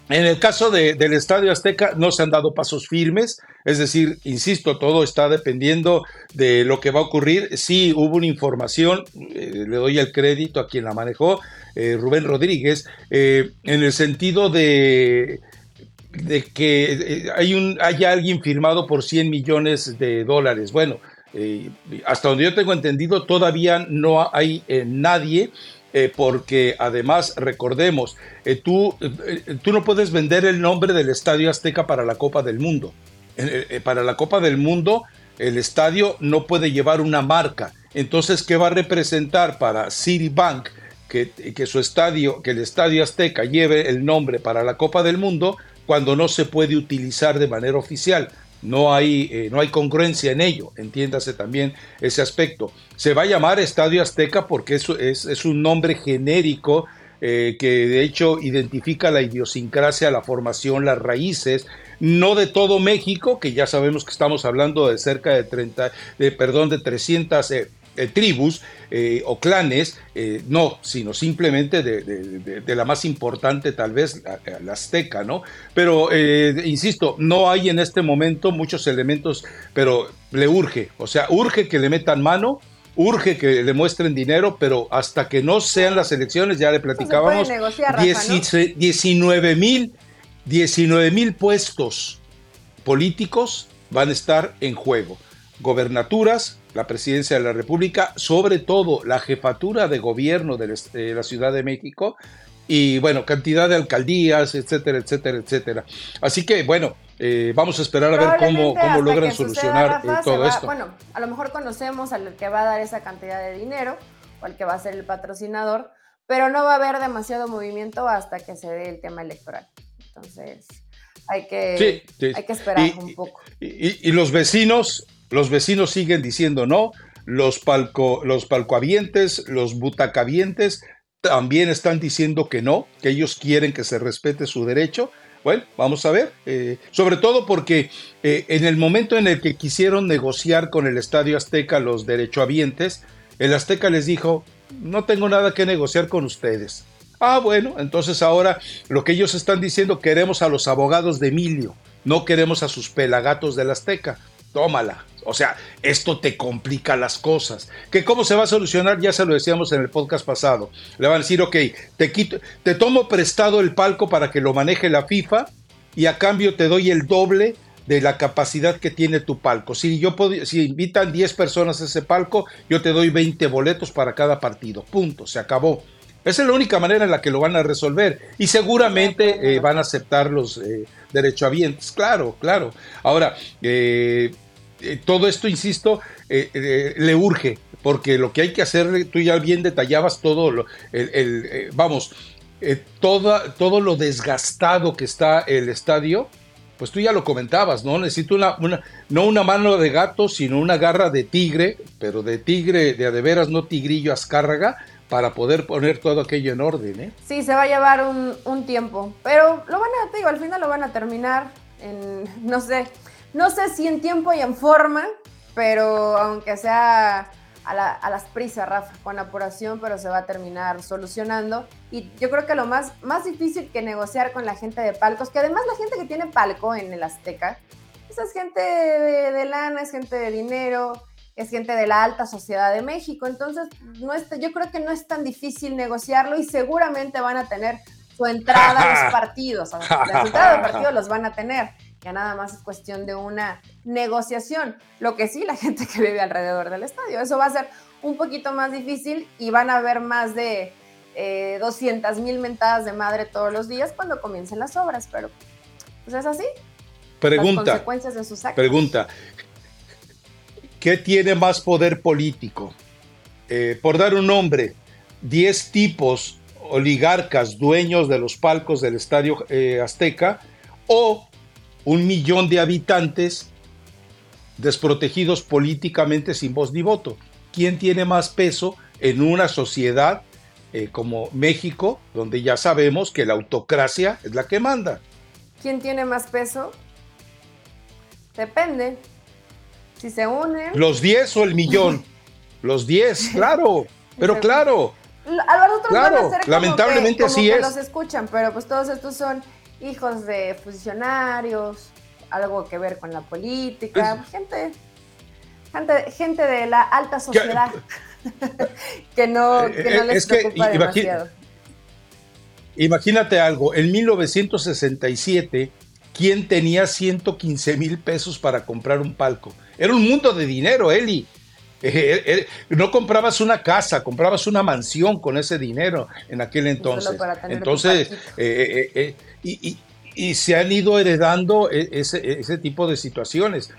en el caso del Estadio Azteca no se han dado pasos firmes, es decir, insisto, todo está dependiendo de lo que va a ocurrir. Sí hubo una información, eh, le doy el crédito a quien la manejó, eh, Rubén Rodríguez, eh, en el sentido de que hay, un, hay alguien firmado por 100 millones de dólares. Bueno, hasta donde yo tengo entendido, todavía no hay eh, porque además, recordemos, tú, tú no puedes vender el nombre del Estadio Azteca para la Copa del Mundo. para la Copa del Mundo, el estadio no puede llevar una marca. Entonces, ¿qué va a representar para Citibank? Que, que, su estadio, que el Estadio Azteca lleve el nombre para la Copa del Mundo, cuando no se puede utilizar de manera oficial. No hay, eh, no hay congruencia en ello, entiéndase también ese aspecto. Se va a llamar Estadio Azteca porque es, es, un nombre genérico eh, que de hecho identifica la idiosincrasia, la formación, las raíces, no de todo México, que ya sabemos que estamos hablando de cerca de 30, de, perdón, de 300 eh, tribus eh, o clanes, eh, no, sino simplemente de, la más importante tal vez, la, azteca, ¿no? Pero, insisto, no hay en este momento muchos elementos, pero le urge, o sea, urge que le metan mano, urge que le muestren dinero, pero hasta que no sean las elecciones, ya le platicábamos, 19 mil 19 mil puestos políticos van a estar en juego. Gobernaturas, la presidencia de la República, sobre todo la jefatura de gobierno de la Ciudad de México y bueno, cantidad de alcaldías, etcétera, etcétera, etcétera. Así que bueno, eh, vamos a esperar a ver cómo, cómo logran solucionar eh, todo esto. Bueno, a lo mejor conocemos al que va a dar esa cantidad de dinero o al que va a ser el patrocinador, pero no va a haber demasiado movimiento hasta que se dé el tema electoral. Entonces, hay que, Hay que esperar un poco. y los vecinos, los vecinos siguen diciendo no, los, palco, los palcoavientes, los butacavientes también están diciendo que no, que ellos quieren que se respete su derecho. Bueno, vamos a ver, eh, sobre todo porque eh, en el momento en el que quisieron negociar con el Estadio Azteca los derechohabientes, el Azteca les dijo, no tengo nada que negociar con ustedes. Ah, bueno, entonces ahora lo que ellos están diciendo, queremos a los abogados de Emilio, no queremos a sus pelagatos del Azteca. Tómala. O sea, esto te complica las cosas. ¿Que cómo se va a solucionar? Ya se lo decíamos en el podcast pasado. Le van a decir, ok, te, quito, te tomo prestado el palco para que lo maneje la FIFA y a cambio te doy el doble de la capacidad que tiene tu palco. Si, yo si invitan 10 personas a ese palco, yo te doy 20 boletos para cada partido. Punto, se acabó. Esa es la única manera en la que lo van a resolver. Y seguramente eh, van a aceptar los eh, derechohabientes. Claro, claro. Ahora, eh, todo esto, insisto, le urge, porque lo que hay que hacer, tú ya bien detallabas todo, lo, el, vamos, todo lo desgastado que está el estadio, pues tú ya lo comentabas, ¿no? Necesito una, no una mano de gato, sino una garra de tigre, pero de tigre de adeveras, no tigrillo azcárraga, para poder poner todo aquello en orden, ¿eh? Sí, se va a llevar un, tiempo, pero lo van a, te digo, al final lo van a terminar en, no sé, no sé si en tiempo y en forma, pero aunque sea a, las prisas, Rafa, con apuración, pero se va a terminar solucionando. Y yo creo que lo más, más difícil que negociar con la gente de palcos, que además la gente que tiene palco en el Azteca, esa es gente de, lana, es gente de dinero, es gente de la alta sociedad de México. Entonces, no es, yo creo que no es tan difícil negociarlo y seguramente van a tener su entrada a los partidos. La entrada los partidos los van a tener. Ya nada más es cuestión de una negociación. Lo que sí, la gente que vive alrededor del estadio. Eso va a ser un poquito más difícil y van a haber más de eh, 200 mil mentadas de madre todos los días cuando comiencen las obras, pero pues es así. Pregunta. Las consecuencias de sus actos. Pregunta. ¿Qué tiene más poder político? Eh, por dar un nombre, 10 tipos oligarcas dueños de los palcos del Estadio eh, Azteca o un millón de habitantes desprotegidos políticamente sin voz ni voto. ¿Quién tiene más peso en una sociedad eh, como México, donde ya sabemos que la autocracia es la que manda? ¿Quién tiene más peso? Depende. Si se unen. Los 10 o el millón. Los 10, claro. Pero claro. A los otros claro, van a ser lamentablemente así que es. Los escuchan, pero pues todos estos son hijos de funcionarios, algo que ver con la política, gente, gente, gente de la alta sociedad que no, que no eh, les preocupa demasiado. Imagínate algo, en 1967, ¿quién tenía 115 mil pesos para comprar un palco? Era un mundo de dinero, Eli. Eh, eh, no comprabas una casa, comprabas una mansión con ese dinero en aquel entonces. Entonces, eh, y, se han ido heredando e, ese, tipo de situaciones.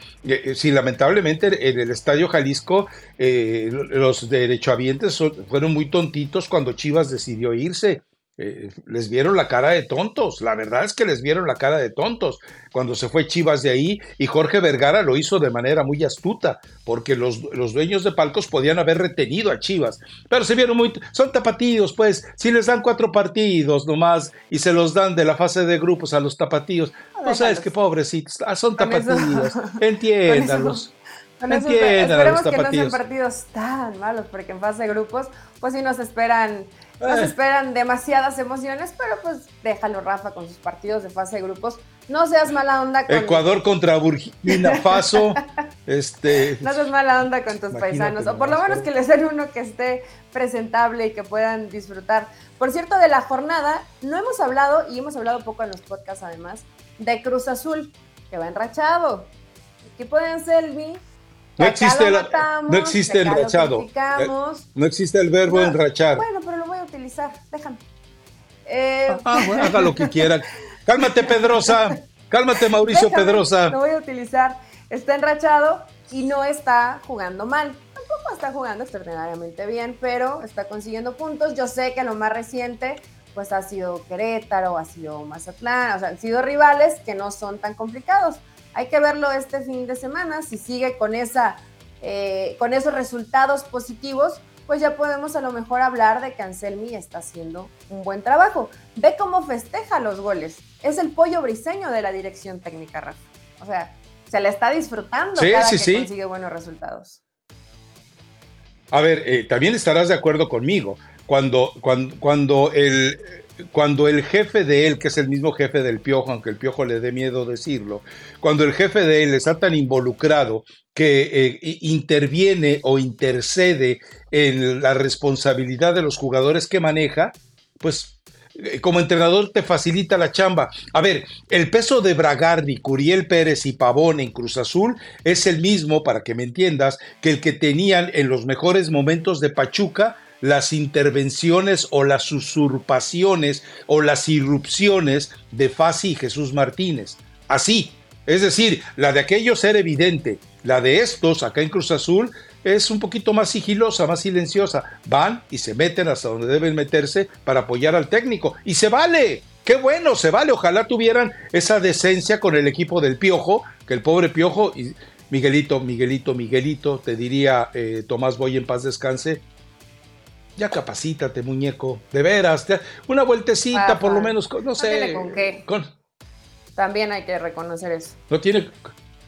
Si lamentablemente en el Estadio Jalisco los derechohabientes fueron muy tontitos cuando Chivas decidió irse eh, les vieron la cara de tontos, la verdad es que les vieron la cara de tontos. Cuando se fue Chivas de ahí y Jorge Vergara lo hizo de manera muy astuta porque los, dueños de palcos podían haber retenido a Chivas, pero se vieron muy, son tapatíos pues, si les dan cuatro partidos nomás y se los dan de la fase de grupos a los tapatíos, no, sabes qué pobrecitos, ah, son tapatíos, entiéndanlos. esperemos que no sean partidos tan malos, porque en fase de grupos, pues sí nos esperan nos eh. esperan demasiadas emociones, pero pues déjalo, Rafa, con sus partidos de fase de grupos. No seas mala onda con... Ecuador contra Burkina Faso. este... No seas mala onda con tus paisanos. O por lo menos que les den uno que esté presentable y que puedan disfrutar. Por cierto, de la jornada, no hemos hablado, y hemos hablado poco en los podcasts además, de Cruz Azul, que va enrachado. Equipo de Anselmi, no existe, no existe enrachado. Eh, no existe el verbo enrachar. Bueno, pero lo voy a utilizar. Déjame. Eh, ah, bueno, haga lo que quiera. Cálmate, Pedrosa. Cálmate, Mauricio Pedrosa. Lo voy a utilizar. Está enrachado y no está jugando mal. Tampoco está jugando extraordinariamente bien, pero está consiguiendo puntos. Yo sé que lo más reciente pues ha sido Querétaro, ha sido Mazatlán, o sea, han sido rivales que no son tan complicados. Hay que verlo este fin de semana, si sigue con, esa, eh, con esos resultados positivos, pues ya podemos a lo mejor hablar de que Anselmi está haciendo un buen trabajo. Ve cómo festeja los goles. Es el pollo briseño de la dirección técnica, Rafa. O sea, se le está disfrutando cada que consigue buenos resultados. A ver, eh, también estarás de acuerdo conmigo. Cuando, cuando, cuando el cuando el jefe de él, que es el mismo jefe del piojo, aunque el piojo le dé miedo decirlo, cuando el jefe de él está tan involucrado que eh, interviene o intercede en la responsabilidad de los jugadores que maneja, pues eh, como entrenador te facilita la chamba. A ver, el peso de Bragardi, Curiel Pérez y Pavón en Cruz Azul es el mismo, para que me entiendas, que el que tenían en los mejores momentos de Pachuca las intervenciones o las usurpaciones o las irrupciones de Fasi y Jesús Martínez. Así, Es decir, la de aquellos era evidente, la de estos acá en Cruz Azul es un poquito más sigilosa, más silenciosa. Van y se meten hasta donde deben meterse para apoyar al técnico. Y se vale, qué bueno, se vale. Ojalá tuvieran esa decencia con el equipo del Piojo, que el pobre Piojo, y Miguelito, Miguelito, Miguelito, te diría eh, Tomás Boy en paz descanse. Ya capacítate, muñeco, de veras, una vueltecita por lo menos, no, sé. con qué. También hay que reconocer eso. No tiene,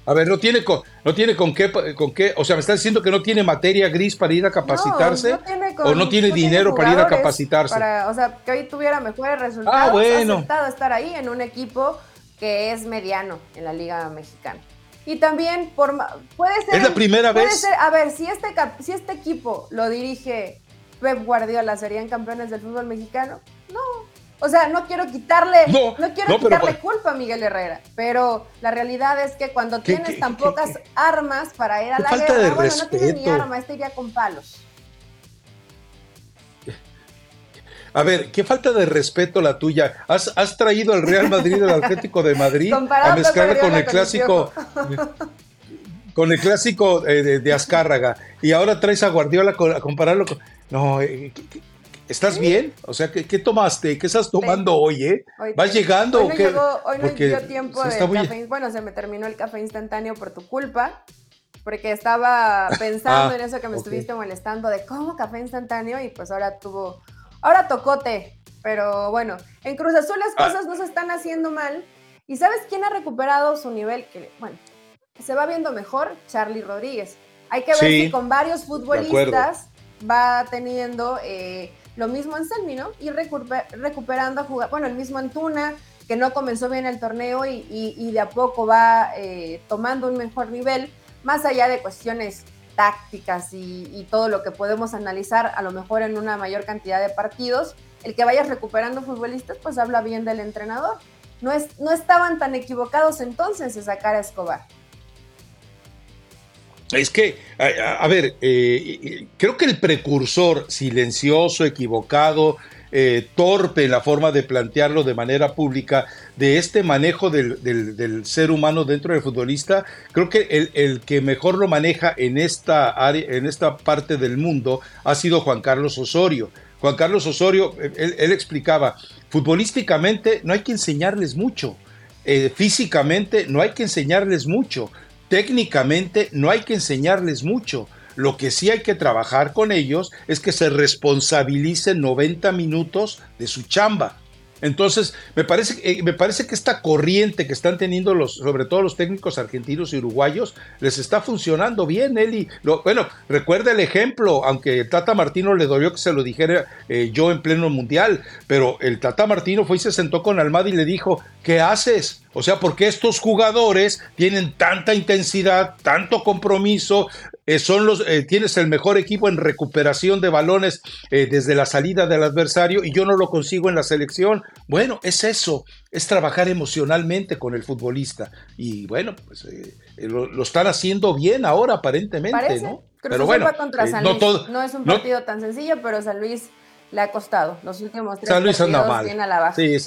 a ver, no tiene con, no tiene con qué, con qué, o sea, me está diciendo que no tiene materia gris para ir a capacitarse no, tiene o no tiene dinero para ir a capacitarse. o sea, que hoy tuviera mejores resultados. Ah, bueno. Ha estar ahí en un equipo que es mediano en la Liga Mexicana. Y también por puede ser Es la primera vez. a ver, si este si este equipo lo dirige Pep Guardiola, ¿serían campeones del fútbol mexicano? No, o sea, no quiero quitarle, no, quiero quitarle culpa a Miguel Herrera, pero la realidad es que cuando tienes tan pocas armas para ir a la guerra, bueno, no tienes ni arma, este iría con palos. A ver, qué falta de respeto la tuya. Has, traído al Real Madrid, al Atlético de Madrid, a mezclar con el clásico. Con el clásico de, Azcárraga. Y ahora traes a Guardiola a compararlo con. No, eh, ¿Estás bien? O sea, ¿qué, tomaste? ¿Qué estás tomando hoy, eh? ¿Vas llegando hoy o qué? hoy no dio tiempo de café. Bueno, se me terminó el café instantáneo por tu culpa, porque estaba pensando ah, en eso que me estuviste molestando de cómo café instantáneo y pues ahora tuvo, ahora tocote. Pero bueno, en Cruz Azul las ah. cosas no se están haciendo mal. ¿Y sabes quién ha recuperado su nivel? Que, bueno, se va viendo mejor, Charlie Rodríguez. Hay que ver si con varios futbolistas va teniendo... Eh, lo mismo en ¿no? y recuperando a jugar, bueno, el mismo Antuna, que no comenzó bien el torneo y, de a poco va eh, tomando un mejor nivel, más allá de cuestiones tácticas y, todo lo que podemos analizar a lo mejor en una mayor cantidad de partidos, el que vayas recuperando futbolistas, pues habla bien del entrenador. No, es, no estaban tan equivocados entonces de sacar a Escobar. Es que, a, ver, eh, creo que el precursor silencioso, equivocado, eh, torpe en la forma de plantearlo de manera pública de este manejo del, ser humano dentro del futbolista, creo que el, que mejor lo maneja en esta, área, en esta parte del mundo ha sido Juan Carlos Osorio. Juan Carlos Osorio, él, explicaba, futbolísticamente no hay que enseñarles mucho, eh, físicamente no hay que enseñarles mucho, técnicamente no hay que enseñarles mucho. Lo que sí hay que trabajar con ellos es que se responsabilicen 90 minutos de su chamba. Entonces, me parece, eh, me parece que esta corriente que están teniendo los, sobre todo los técnicos argentinos y uruguayos, les está funcionando bien, Eli. Lo, bueno, recuerda el ejemplo, aunque Tata Martino le dolió que se lo dijera eh, yo en pleno mundial, pero el Tata Martino fue y se sentó con Almada y le dijo, ¿qué haces? O sea, porque estos jugadores tienen tanta intensidad, tanto compromiso, eh, son los, eh, tienes el mejor equipo en recuperación de balones eh, desde la salida del adversario y yo no lo consigo en la selección. Bueno, es eso, es trabajar emocionalmente con el futbolista. Y bueno, pues lo, están haciendo bien ahora aparentemente, ¿no? pero bueno, contra San Luis. No, es un partido tan sencillo, pero San Luis le ha costado los últimos tres San Luis partidos anda mal. a la baja. Sí,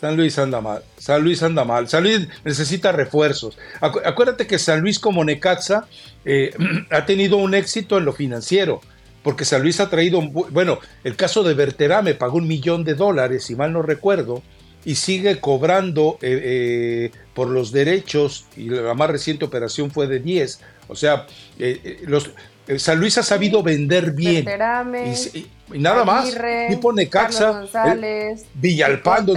San Luis anda mal. San Luis anda mal. San Luis necesita refuerzos. acuérdate que San Luis como Necaxa eh, ha tenido un éxito en lo financiero. Porque San Luis ha traído, bueno, el caso de Berterame pagó un millón de dólares, si mal no recuerdo, y sigue cobrando eh, eh, por los derechos, y la más reciente operación fue de 10. O sea, los, San Luis ha sabido vender bien. y, nada más. Tipo Necaxa, Villalpando.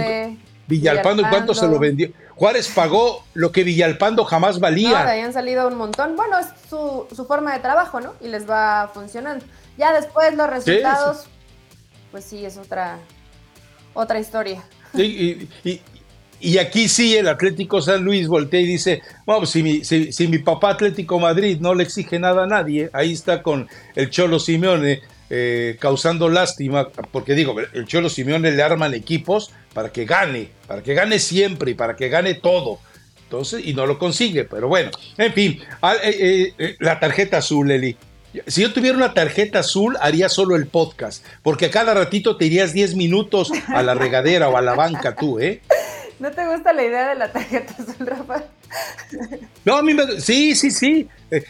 Villalpando, ¿cuánto se lo vendió? Juárez pagó lo que Villalpando jamás valía. No, de ahí han salido un montón. Bueno, es su, forma de trabajo, ¿no? Y les va funcionando. Ya después los resultados, pues sí, es otra, otra historia. y, y, aquí sí el Atlético San Luis voltea y dice, bueno, si mi, si mi papá Atlético Madrid no le exige nada a nadie, ahí está con el Cholo Simeone eh, causando lástima, porque digo, el Cholo Simeone le arman equipos para que gane, para que gane siempre y para que gane todo. Entonces, y no lo consigue, pero bueno, en fin, ah, eh, eh, la tarjeta azul, Eli. Si yo tuviera una tarjeta azul, haría solo el podcast, porque a cada ratito te irías 10 minutos a la regadera o a la banca tú, ¿eh? ¿No te gusta la idea de la tarjeta azul, Rafa? No, a mí me, sí, sí, sí. Eh,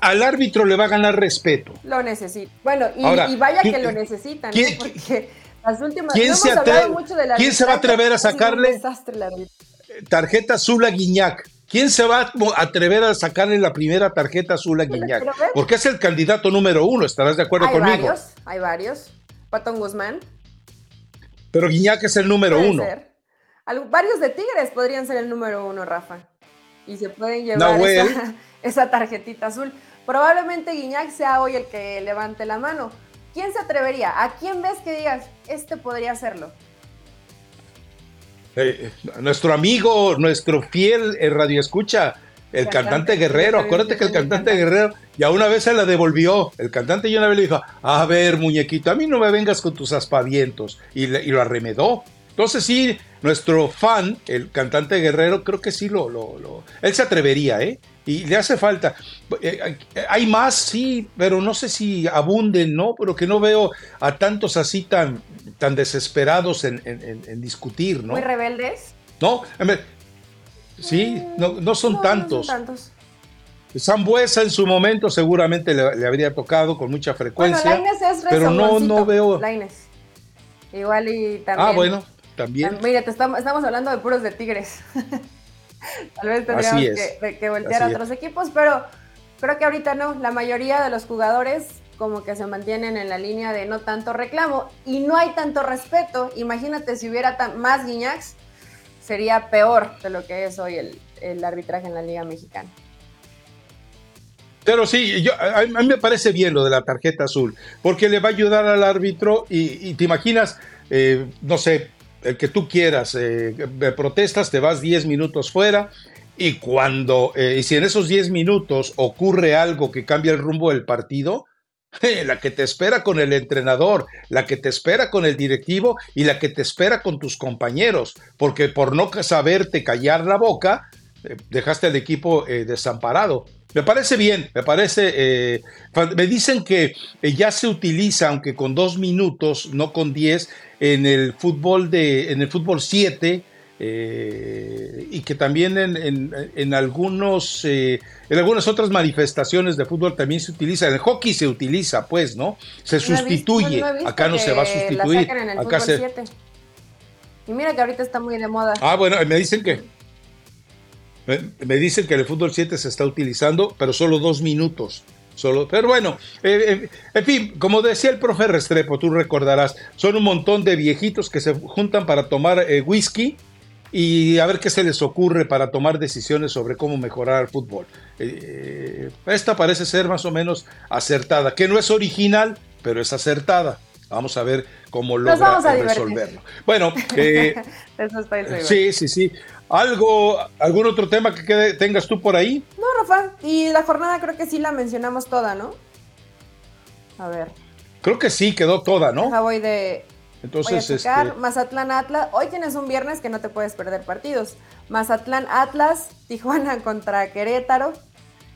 al, árbitro le va a ganar respeto. Lo necesita. Bueno, y, vaya que lo necesitan, ¿no? Porque las últimas. ¿Quién, se, ¿quién se va a atrever a sacarle tarjeta azul a Guiñac? ¿Quién se va a atrever a sacarle la primera tarjeta azul a Guiñac? Porque es el candidato número uno, ¿estarás de acuerdo hay conmigo? Varios, hay varios. Patón Guzmán. Pero Guiñac es el número uno. varios de Tigres podrían ser el número uno, Rafa. Y se pueden llevar esa, tarjetita azul. Probablemente Guiñac sea hoy el que levante la mano. ¿Quién se atrevería? ¿A quién ves que digas, este podría hacerlo? Eh, nuestro amigo, nuestro fiel eh, radio escucha, el cantante, Guerrero. Acuérdate que el cantante Guerrero ya una vez se la devolvió. El cantante ya una vez le dijo, a ver, muñequito, a mí no me vengas con tus aspavientos. Y, lo arremedó. Entonces sí, nuestro fan, el cantante Guerrero, creo que sí lo, lo, lo, él se atrevería, ¿eh? Y le hace falta. Eh, hay más, sí, pero no sé si abunden, ¿no? Pero que no veo a tantos así tan, tan desesperados en, discutir, ¿no? Muy rebeldes. No, sí, no, no son tantos. No son tantos. en su momento seguramente le, habría tocado con mucha frecuencia. Bueno, es pero no, no veo. Laines. Igual y también. Ah, bueno, también. Mira, estamos, estamos hablando de puros de Tigres. Tal vez tendríamos que, voltear a otros equipos, pero creo que ahorita no. La mayoría de los jugadores como que se mantienen en la línea de no tanto reclamo y no hay tanto respeto. Imagínate si hubiera más guiñacs, sería peor de lo que es hoy el, arbitraje en la Liga Mexicana. Pero sí, yo, a, mí me parece bien lo de la tarjeta azul, porque le va a ayudar al árbitro y, te imaginas, eh, no sé, el que tú quieras, eh, protestas, te vas 10 minutos fuera y cuando, eh, y si en esos 10 minutos ocurre algo que cambia el rumbo del partido, la que te espera con el entrenador, la que te espera con el directivo y la que te espera con tus compañeros, porque por no saberte callar la boca, eh, dejaste al equipo desamparado. Me parece bien, me parece. me dicen que ya se utiliza, aunque con dos minutos, no con diez, en el fútbol de, en el fútbol 7 eh, y que también en, algunos eh, en algunas otras manifestaciones de fútbol también se utiliza. En el hockey se utiliza, pues, ¿no? Se sustituye. Acá no se va a sustituir. Acá se... Y mira que ahorita está muy de moda. Ah, bueno, me dicen que me dicen que el fútbol 7 se está utilizando, pero solo dos minutos. Solo, pero bueno, eh, eh, en fin, como decía el profe Restrepo, tú recordarás, son un montón de viejitos que se juntan para tomar eh, whisky y a ver qué se les ocurre para tomar decisiones sobre cómo mejorar el fútbol. esta parece ser más o menos acertada, que no es original, pero es acertada. Vamos a ver cómo logra resolverlo. Bueno, sí, sí, sí. ¿Algo, algún otro tema que tengas tú por ahí? No, Rafa. Y la jornada creo que sí la mencionamos toda, ¿no? A ver. Creo que sí, quedó toda, ¿no? voy de. Entonces, este... Mazatlán Atlas. Hoy tienes un viernes que no te puedes perder partidos. Mazatlán Atlas, Tijuana contra Querétaro.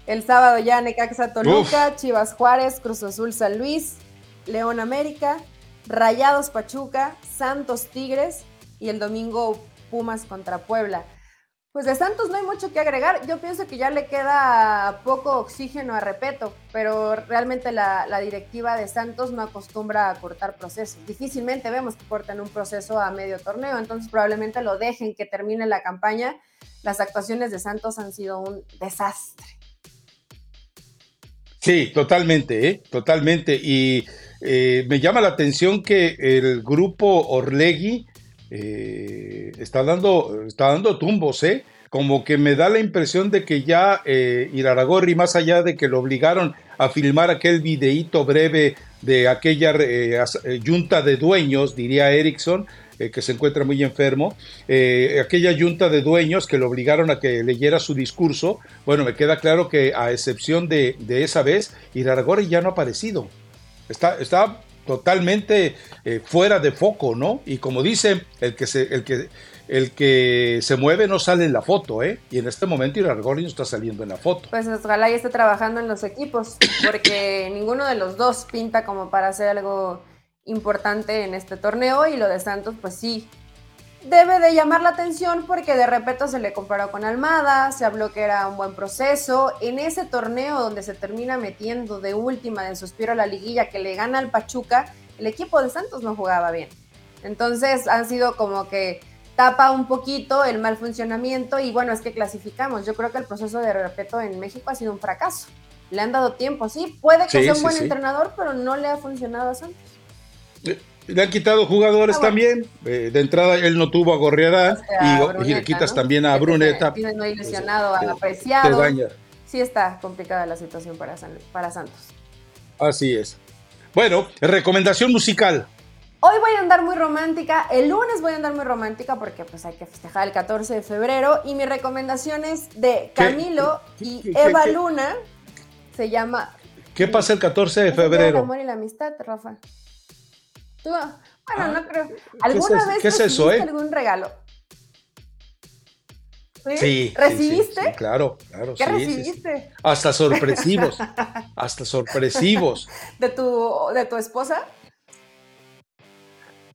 El sábado ya Necaxa Toluca, Chivas Juárez, Cruz Azul San Luis, León América, Rayados Pachuca, Santos Tigres y el domingo Pumas contra Puebla. Pues de Santos no hay mucho que agregar. Yo pienso que ya le queda poco oxígeno a Repeto, pero realmente la, directiva de Santos no acostumbra a cortar procesos. Difícilmente vemos que corten un proceso a medio torneo, entonces probablemente lo dejen que termine la campaña. Las actuaciones de Santos han sido un desastre. Sí, totalmente, ¿eh? totalmente. Y eh, me llama la atención que el grupo Orlegui eh, está, dando, está dando tumbos, ¿eh? Como que me da la impresión de que ya eh, Iraragorri, más allá de que lo obligaron a filmar aquel videíto breve de aquella eh, junta de dueños, diría Erickson, que se encuentra muy enfermo, aquella junta de dueños que lo obligaron a que leyera su discurso, bueno, me queda claro que a excepción de, de esa vez, Iraragorri ya no ha aparecido. Está, está totalmente eh, fuera de foco, ¿no? Y como dice, el que se, el que, el que se mueve no sale en la foto, ¿eh? Y en este momento Irargorri no está saliendo en la foto. Pues ojalá y esté trabajando en los equipos, porque ninguno de los dos pinta como para hacer algo importante en este torneo y lo de Santos, pues sí, debe de llamar la atención porque de repente se le comparó con Almada, se habló que era un buen proceso. En ese torneo donde se termina metiendo de última de suspiro a la liguilla que le gana al Pachuca, el equipo de Santos no jugaba bien. Entonces han sido como que tapa un poquito el mal funcionamiento y bueno, es que clasificamos. Yo creo que el proceso de respeto en México ha sido un fracaso. Le han dado tiempo, sí, puede que sea un buen entrenador, pero no le ha funcionado a Santos. Le han quitado jugadores ah, también. Eh, de entrada, él no tuvo a Gorriarán y, le quitas también a Bruneta. Tiene no ilusionado, a apreciado. Sí está complicada la situación para, para Santos. Así es. Bueno, recomendación musical. Hoy voy a andar muy romántica, el lunes voy a andar muy romántica porque pues hay que festejar el 14 de febrero y mi recomendación es de Camilo y Eva Luna, se llama... ¿Qué pasa el 14 de febrero? El amor y la amistad, Rafa. Tú, bueno, no ah, creo. ¿Alguna vez ¿qué recibiste eh? algún regalo? ¿Sí? ¿Recibiste? Sí, claro, claro. ¿Qué recibiste? Hasta sorpresivos. hasta sorpresivos. ¿De tu, ¿De tu esposa?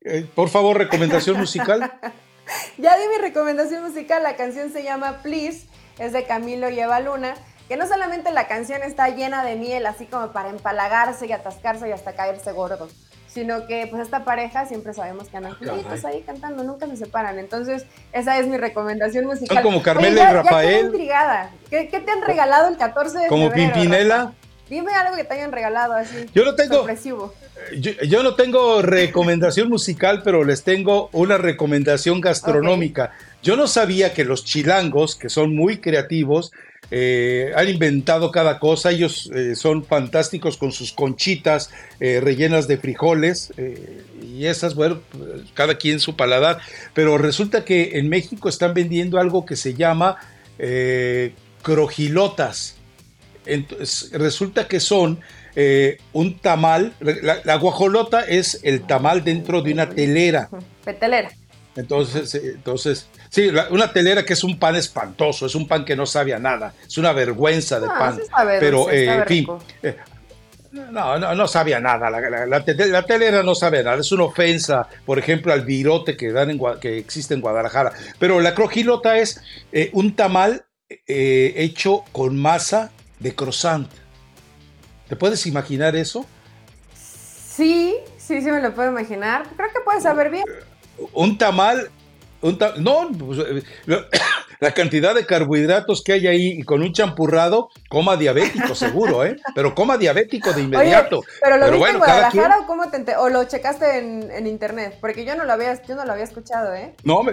Eh, por favor, recomendación musical. ya di mi recomendación musical. La canción se llama Please. Es de Camilo y Eva Luna. Que no solamente la canción está llena de miel, así como para empalagarse y atascarse y hasta caerse gordo sino que pues esta pareja siempre sabemos que andan juntitos ahí cantando, nunca se separan. Entonces, esa es mi recomendación musical. como Carmela y Rafael. Ya intrigada. ¿Qué, te han regalado el 14 de Como Pimpinela. Dime algo que te hayan regalado así. Yo no tengo. Yo, yo, no tengo recomendación musical, pero les tengo una recomendación gastronómica. Yo no sabía que los chilangos, que son muy creativos, eh, han inventado cada cosa, ellos eh, son fantásticos con sus conchitas eh, rellenas de frijoles y esas, bueno, cada quien su paladar, pero resulta que en México están vendiendo algo que se llama crojilotas. Resulta que son un tamal, la, guajolota es el tamal dentro de una telera. Petelera. Entonces, entonces Sí, una telera que es un pan espantoso, es un pan que no sabe a nada, es una vergüenza de ah, pan. pero, eh, en fin, eh, no, no, no sabe a nada, la, telera no sabe a nada, es una ofensa, por ejemplo, al virote que, dan en, que existe en Guadalajara. Pero la crojilota es eh, un tamal hecho con masa de croissant. ¿Te puedes imaginar eso? Sí, sí, sí me lo puedo imaginar. Creo que puede saber bien. Un tamal no, pues, eh, la cantidad de carbohidratos que hay ahí y con un champurrado, coma diabético seguro, ¿eh? Pero coma diabético de inmediato. pero lo viste en Guadalajara o cómo te o lo checaste en, internet, porque yo no lo había, yo no lo había escuchado, ¿eh? No, me,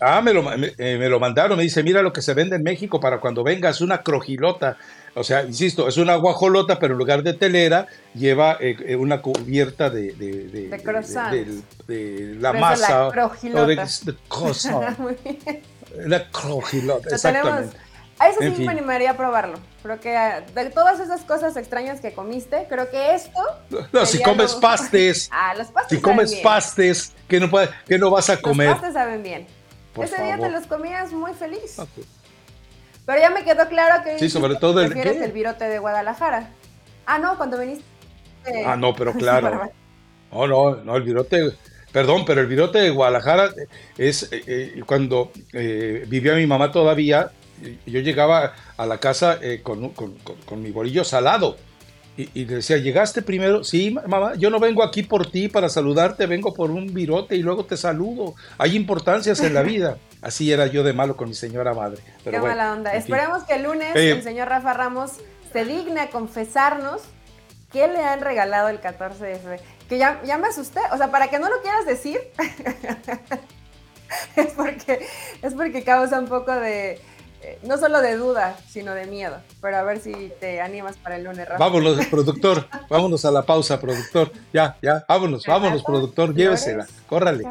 ah, me lo, eh, me, lo mandaron, me dice, mira lo que se vende en México para cuando vengas, una crojilota. O sea, insisto, es una guajolota, pero en lugar de telera lleva eh, eh, una cubierta de, de, de, de la masa. La crojilota. la crojilota, exactamente. a eso sí me animaría a probarlo. Creo que ah, de todas esas cosas extrañas que comiste, creo que esto. No, si comes pastes. ah, los pastes. Si comes pastes, que no, que no vas a comer. Los pastes saben bien. Ese día te los comías muy feliz. Pero ya me quedó claro que sí, sobre todo el, el virote de Guadalajara. Ah, no, cuando viniste. ah, no, pero claro. no, no, no, el virote. Perdón, pero el virote de Guadalajara es eh, eh, cuando eh, vivía mi mamá todavía. Yo llegaba a la casa con, con, con mi bolillo salado y, le decía, ¿llegaste primero? Sí, mamá, yo no vengo aquí por ti para saludarte, vengo por un virote y luego te saludo. Hay importancias en la vida. Así era yo de malo con mi señora madre. Qué mala onda. Esperemos que el lunes eh, el señor Rafa Ramos se digne a confesarnos qué le han regalado el 14 de febrero. Que ya, ya me asusté. O sea, para que no lo quieras decir, es, porque, es porque causa un poco de, eh, no solo de duda, sino de miedo. Pero a ver si te animas para el lunes, Rafa. Vámonos, productor. vámonos a la pausa, productor. Ya, ya, vámonos, vámonos, productor. Llévesela. Córrale.